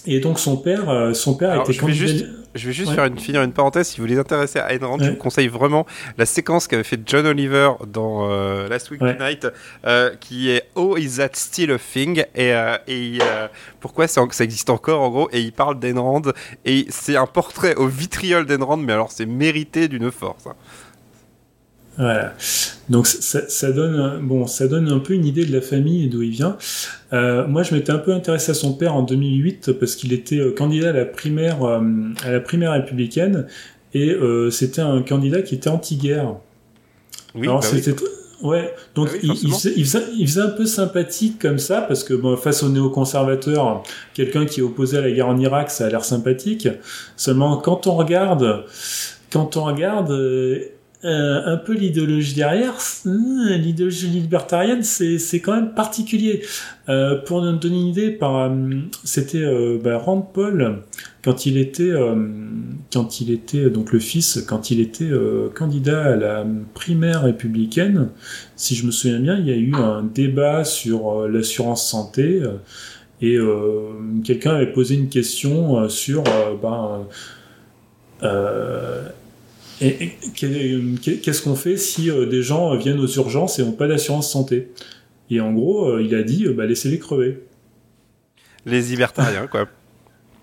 et donc son père, euh, son père était candidat. Je vais juste faire une, finir une parenthèse. Si vous les intéressez à Ayn Rand, je vous conseille vraiment la séquence qu'avait fait John Oliver dans euh, Last Week Tonight, euh, qui est Oh, is that still a thing? Et, euh, et pourquoi ça existe encore, en gros? Et il parle d'Ayn Rand. Et c'est un portrait au vitriol d'Ayn Rand, mais alors c'est mérité d'une force. Hein. Voilà. Donc ça, ça, donne bon, ça donne un peu une idée de la famille et d'où il vient. Euh, moi, je m'étais un peu intéressé à son père en 2008 parce qu'il était euh, candidat à la primaire euh, à la primaire républicaine et euh, c'était un candidat qui était anti-guerre. Oui, Alors bah c'était ouais, donc ah il, il, faisait, il, faisait, il, faisait, un peu sympathique comme ça parce que bon, face aux néoconservateurs, quelqu'un qui est opposé à la guerre en Irak, ça a l'air sympathique. Seulement quand on regarde quand on regarde euh, un peu l'idéologie derrière, hmm, l'idéologie libertarienne, c'est quand même particulier. Euh, pour nous donner une idée, euh, c'était bah, Rand Paul quand il était quand il était donc le fils quand il était candidat à la primaire républicaine. Si je me souviens bien, il y a eu un débat sur l'assurance santé et quelqu'un avait posé une question sur ben et, qu'est-ce qu'on fait si des gens viennent aux urgences et n'ont pas d'assurance santé? Et en gros, il a dit, bah, laissez-les crever. Les libertariens, quoi. <laughs>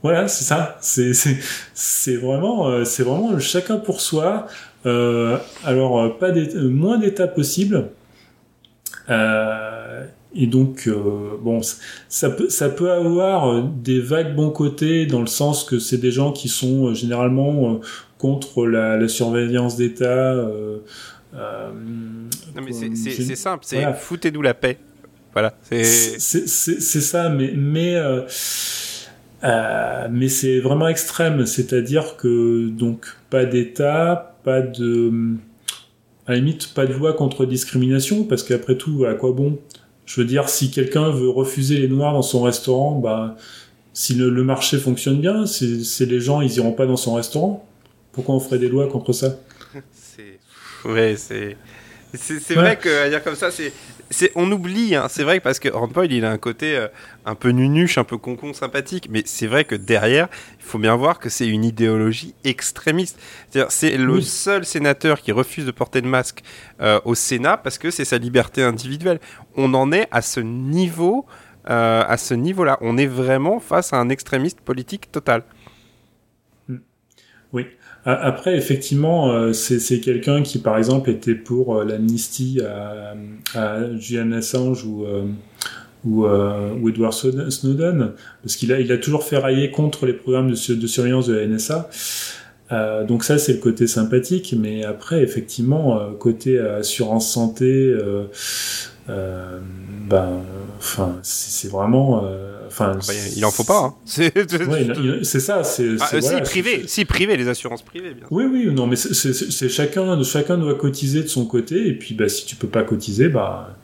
Voilà, c'est ça. C'est vraiment c'est vraiment chacun pour soi. alors pas moins d'état possible. Euh, et donc, euh, bon, ça peut, ça peut avoir des vagues bons côtés dans le sens que c'est des gens qui sont euh, généralement contre la, la surveillance d'État. Euh, non, mais c'est simple, c'est foutez-nous la paix. Voilà. C'est ça, mais, mais, euh, mais c'est vraiment extrême. C'est-à-dire que, donc, pas d'État, pas de à la limite, pas de loi contre discrimination, parce qu'après tout, à quoi bon? Je veux dire, si quelqu'un veut refuser les noirs dans son restaurant, bah, si le, marché fonctionne bien, c'est les gens, ils iront pas dans son restaurant. Pourquoi on ferait des lois contre ça? <laughs> C'est, ouais, c'est, c'est vrai que à dire comme ça, c'est on oublie, hein. c'est vrai parce que Rand Paul, il a un côté euh, un peu nunuche, un peu concon sympathique, mais c'est vrai que derrière, il faut bien voir que c'est une idéologie extrémiste. C'est le seul sénateur qui refuse de porter le masque euh, au Sénat parce que c'est sa liberté individuelle. On en est à ce niveau, euh, à ce niveau-là. On est vraiment face à un extrémiste politique total. Oui. Après, effectivement, euh, c'est quelqu'un qui, par exemple, était pour euh, l'amnistie à, Julian Assange ou, euh, Edward Snowden, parce qu'il a, il a toujours contre les programmes de, surveillance de la NSA. Donc ça, c'est le côté sympathique, mais après, effectivement, côté assurance santé, ben, enfin, c'est vraiment Enfin, ah bah, il en faut pas. Hein. <laughs> C'est ça. C'est ah, si privé, si privé, les assurances privées. Bien oui, oui, non, mais c'est chacun, chacun doit cotiser de son côté, et puis bah si tu peux pas cotiser, bah,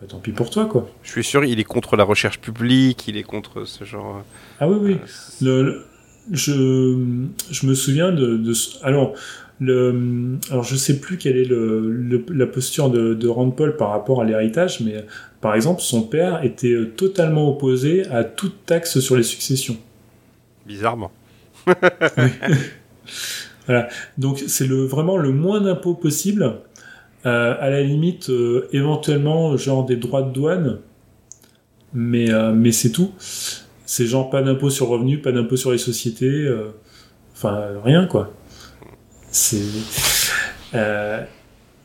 bah tant pis pour toi, quoi. Je suis sûr, il est contre la recherche publique, il est contre ce genre. Euh, ah oui, oui. le, je, je me souviens de, de alors le, alors je sais plus quelle est le, la posture de, de Rand Paul par rapport à l'héritage, mais par exemple, son père était euh, totalement opposé à toute taxe sur les successions. Bizarrement. <laughs> voilà. Donc c'est le, vraiment le moins d'impôts possible. Euh, à la limite, euh, éventuellement, genre des droits de douane. Mais, mais c'est tout. C'est genre pas d'impôt sur revenu, pas d'impôt sur les sociétés. Enfin, rien quoi. C'est.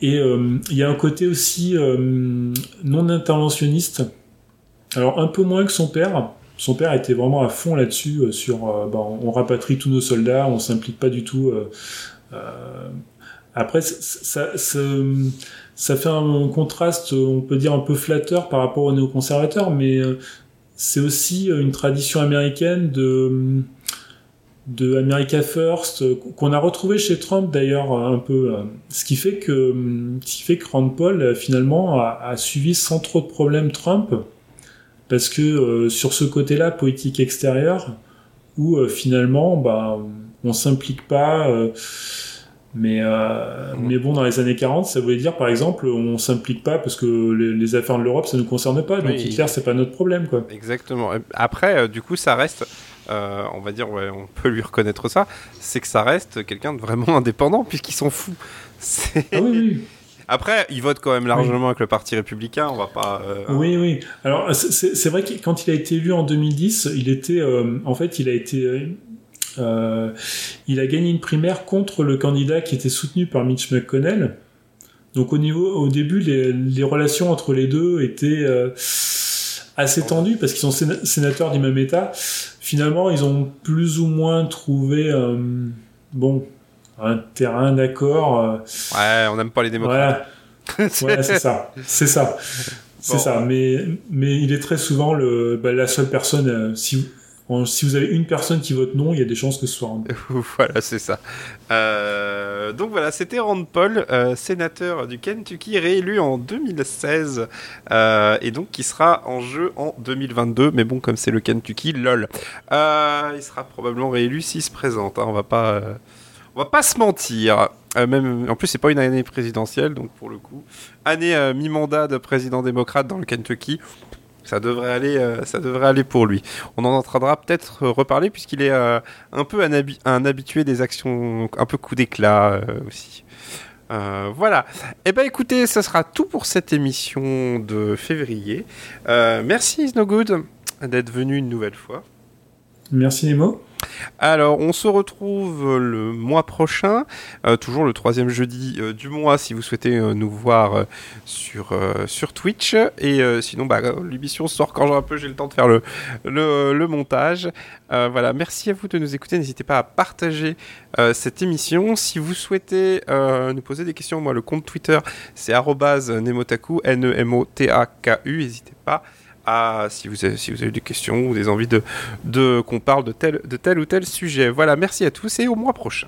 Et euh, il y a un côté aussi euh, non interventionniste. Alors un peu moins que son père. Son père était vraiment à fond là-dessus, euh, sur bah, on rapatrie tous nos soldats, on s'implique pas du tout. après, ça, ça, ça, fait un contraste, on peut dire un peu flatteur par rapport aux néoconservateurs, mais c'est aussi une tradition américaine de de America First qu'on a retrouvé chez Trump d'ailleurs un peu euh, ce qui fait que ce qui fait que Rand Paul euh, finalement a, suivi sans trop de problèmes Trump parce que euh, sur ce côté-là politique extérieure où finalement bah on s'implique pas mais mais bon dans les années 40 ça voulait dire par exemple on s'implique pas parce que les, affaires de l'Europe ça nous concerne pas. Donc Hitler c'est pas notre problème quoi. Exactement. Après du coup ça reste euh, on va dire, on peut lui reconnaître ça, c'est que ça reste quelqu'un de vraiment <laughs> indépendant puisqu'il s'en fout. Ah oui, Après, il vote quand même largement avec le Parti républicain, on va pas. Euh, oui, oui. Alors, c'est vrai que quand il a été élu en 2010, il était. Euh, en fait, il a été. il a gagné une primaire contre le candidat qui était soutenu par Mitch McConnell. Donc, au, niveau, au début, les, les relations entre les deux étaient assez tendues parce qu'ils sont sénateurs du même État finalement, ils ont plus ou moins trouvé, euh, bon, un terrain d'accord. Euh. ouais, on n'aime pas les démocrates. Voilà, c'est ça, c'est ça, c'est ça. Mais mais il est très souvent le bah, la seule personne. Euh, si si vous avez une personne qui vote non, il y a des chances que ce soit. <laughs> voilà, c'est ça. Euh, donc voilà, c'était Rand Paul, euh, sénateur du Kentucky, réélu en 2016, euh, et donc qui sera en jeu en 2022. Mais bon, comme c'est le Kentucky, lol. il sera probablement réélu s'il se présente. Hein, on va pas, on va pas se mentir. même, en plus, c'est pas une année présidentielle, donc pour le coup, année mi-mandat de président démocrate dans le Kentucky Ça devrait aller, ça devrait aller pour lui. On en entendra peut-être reparler puisqu'il est un peu un, habitué des actions un peu coup d'éclat aussi. voilà. Eh ben écoutez, ça sera tout pour cette émission de février. merci Good d'être venu une nouvelle fois. Merci Nemo. Alors, on se retrouve le mois prochain, euh, toujours le troisième jeudi euh, du mois, si vous souhaitez euh, nous voir sur, Twitch. Et sinon, bah, l'émission sort quand un peu j'ai le temps de faire le, le, montage. voilà, merci à vous de nous écouter. N'hésitez pas à partager cette émission. Si vous souhaitez nous poser des questions, moi, le compte Twitter, c'est nemotaku, N-E-M-O-T-A-K-U. N'hésitez pas si vous avez, des questions ou des envies de, qu'on parle de tel ou tel sujet. Voilà, merci à tous et au mois prochain.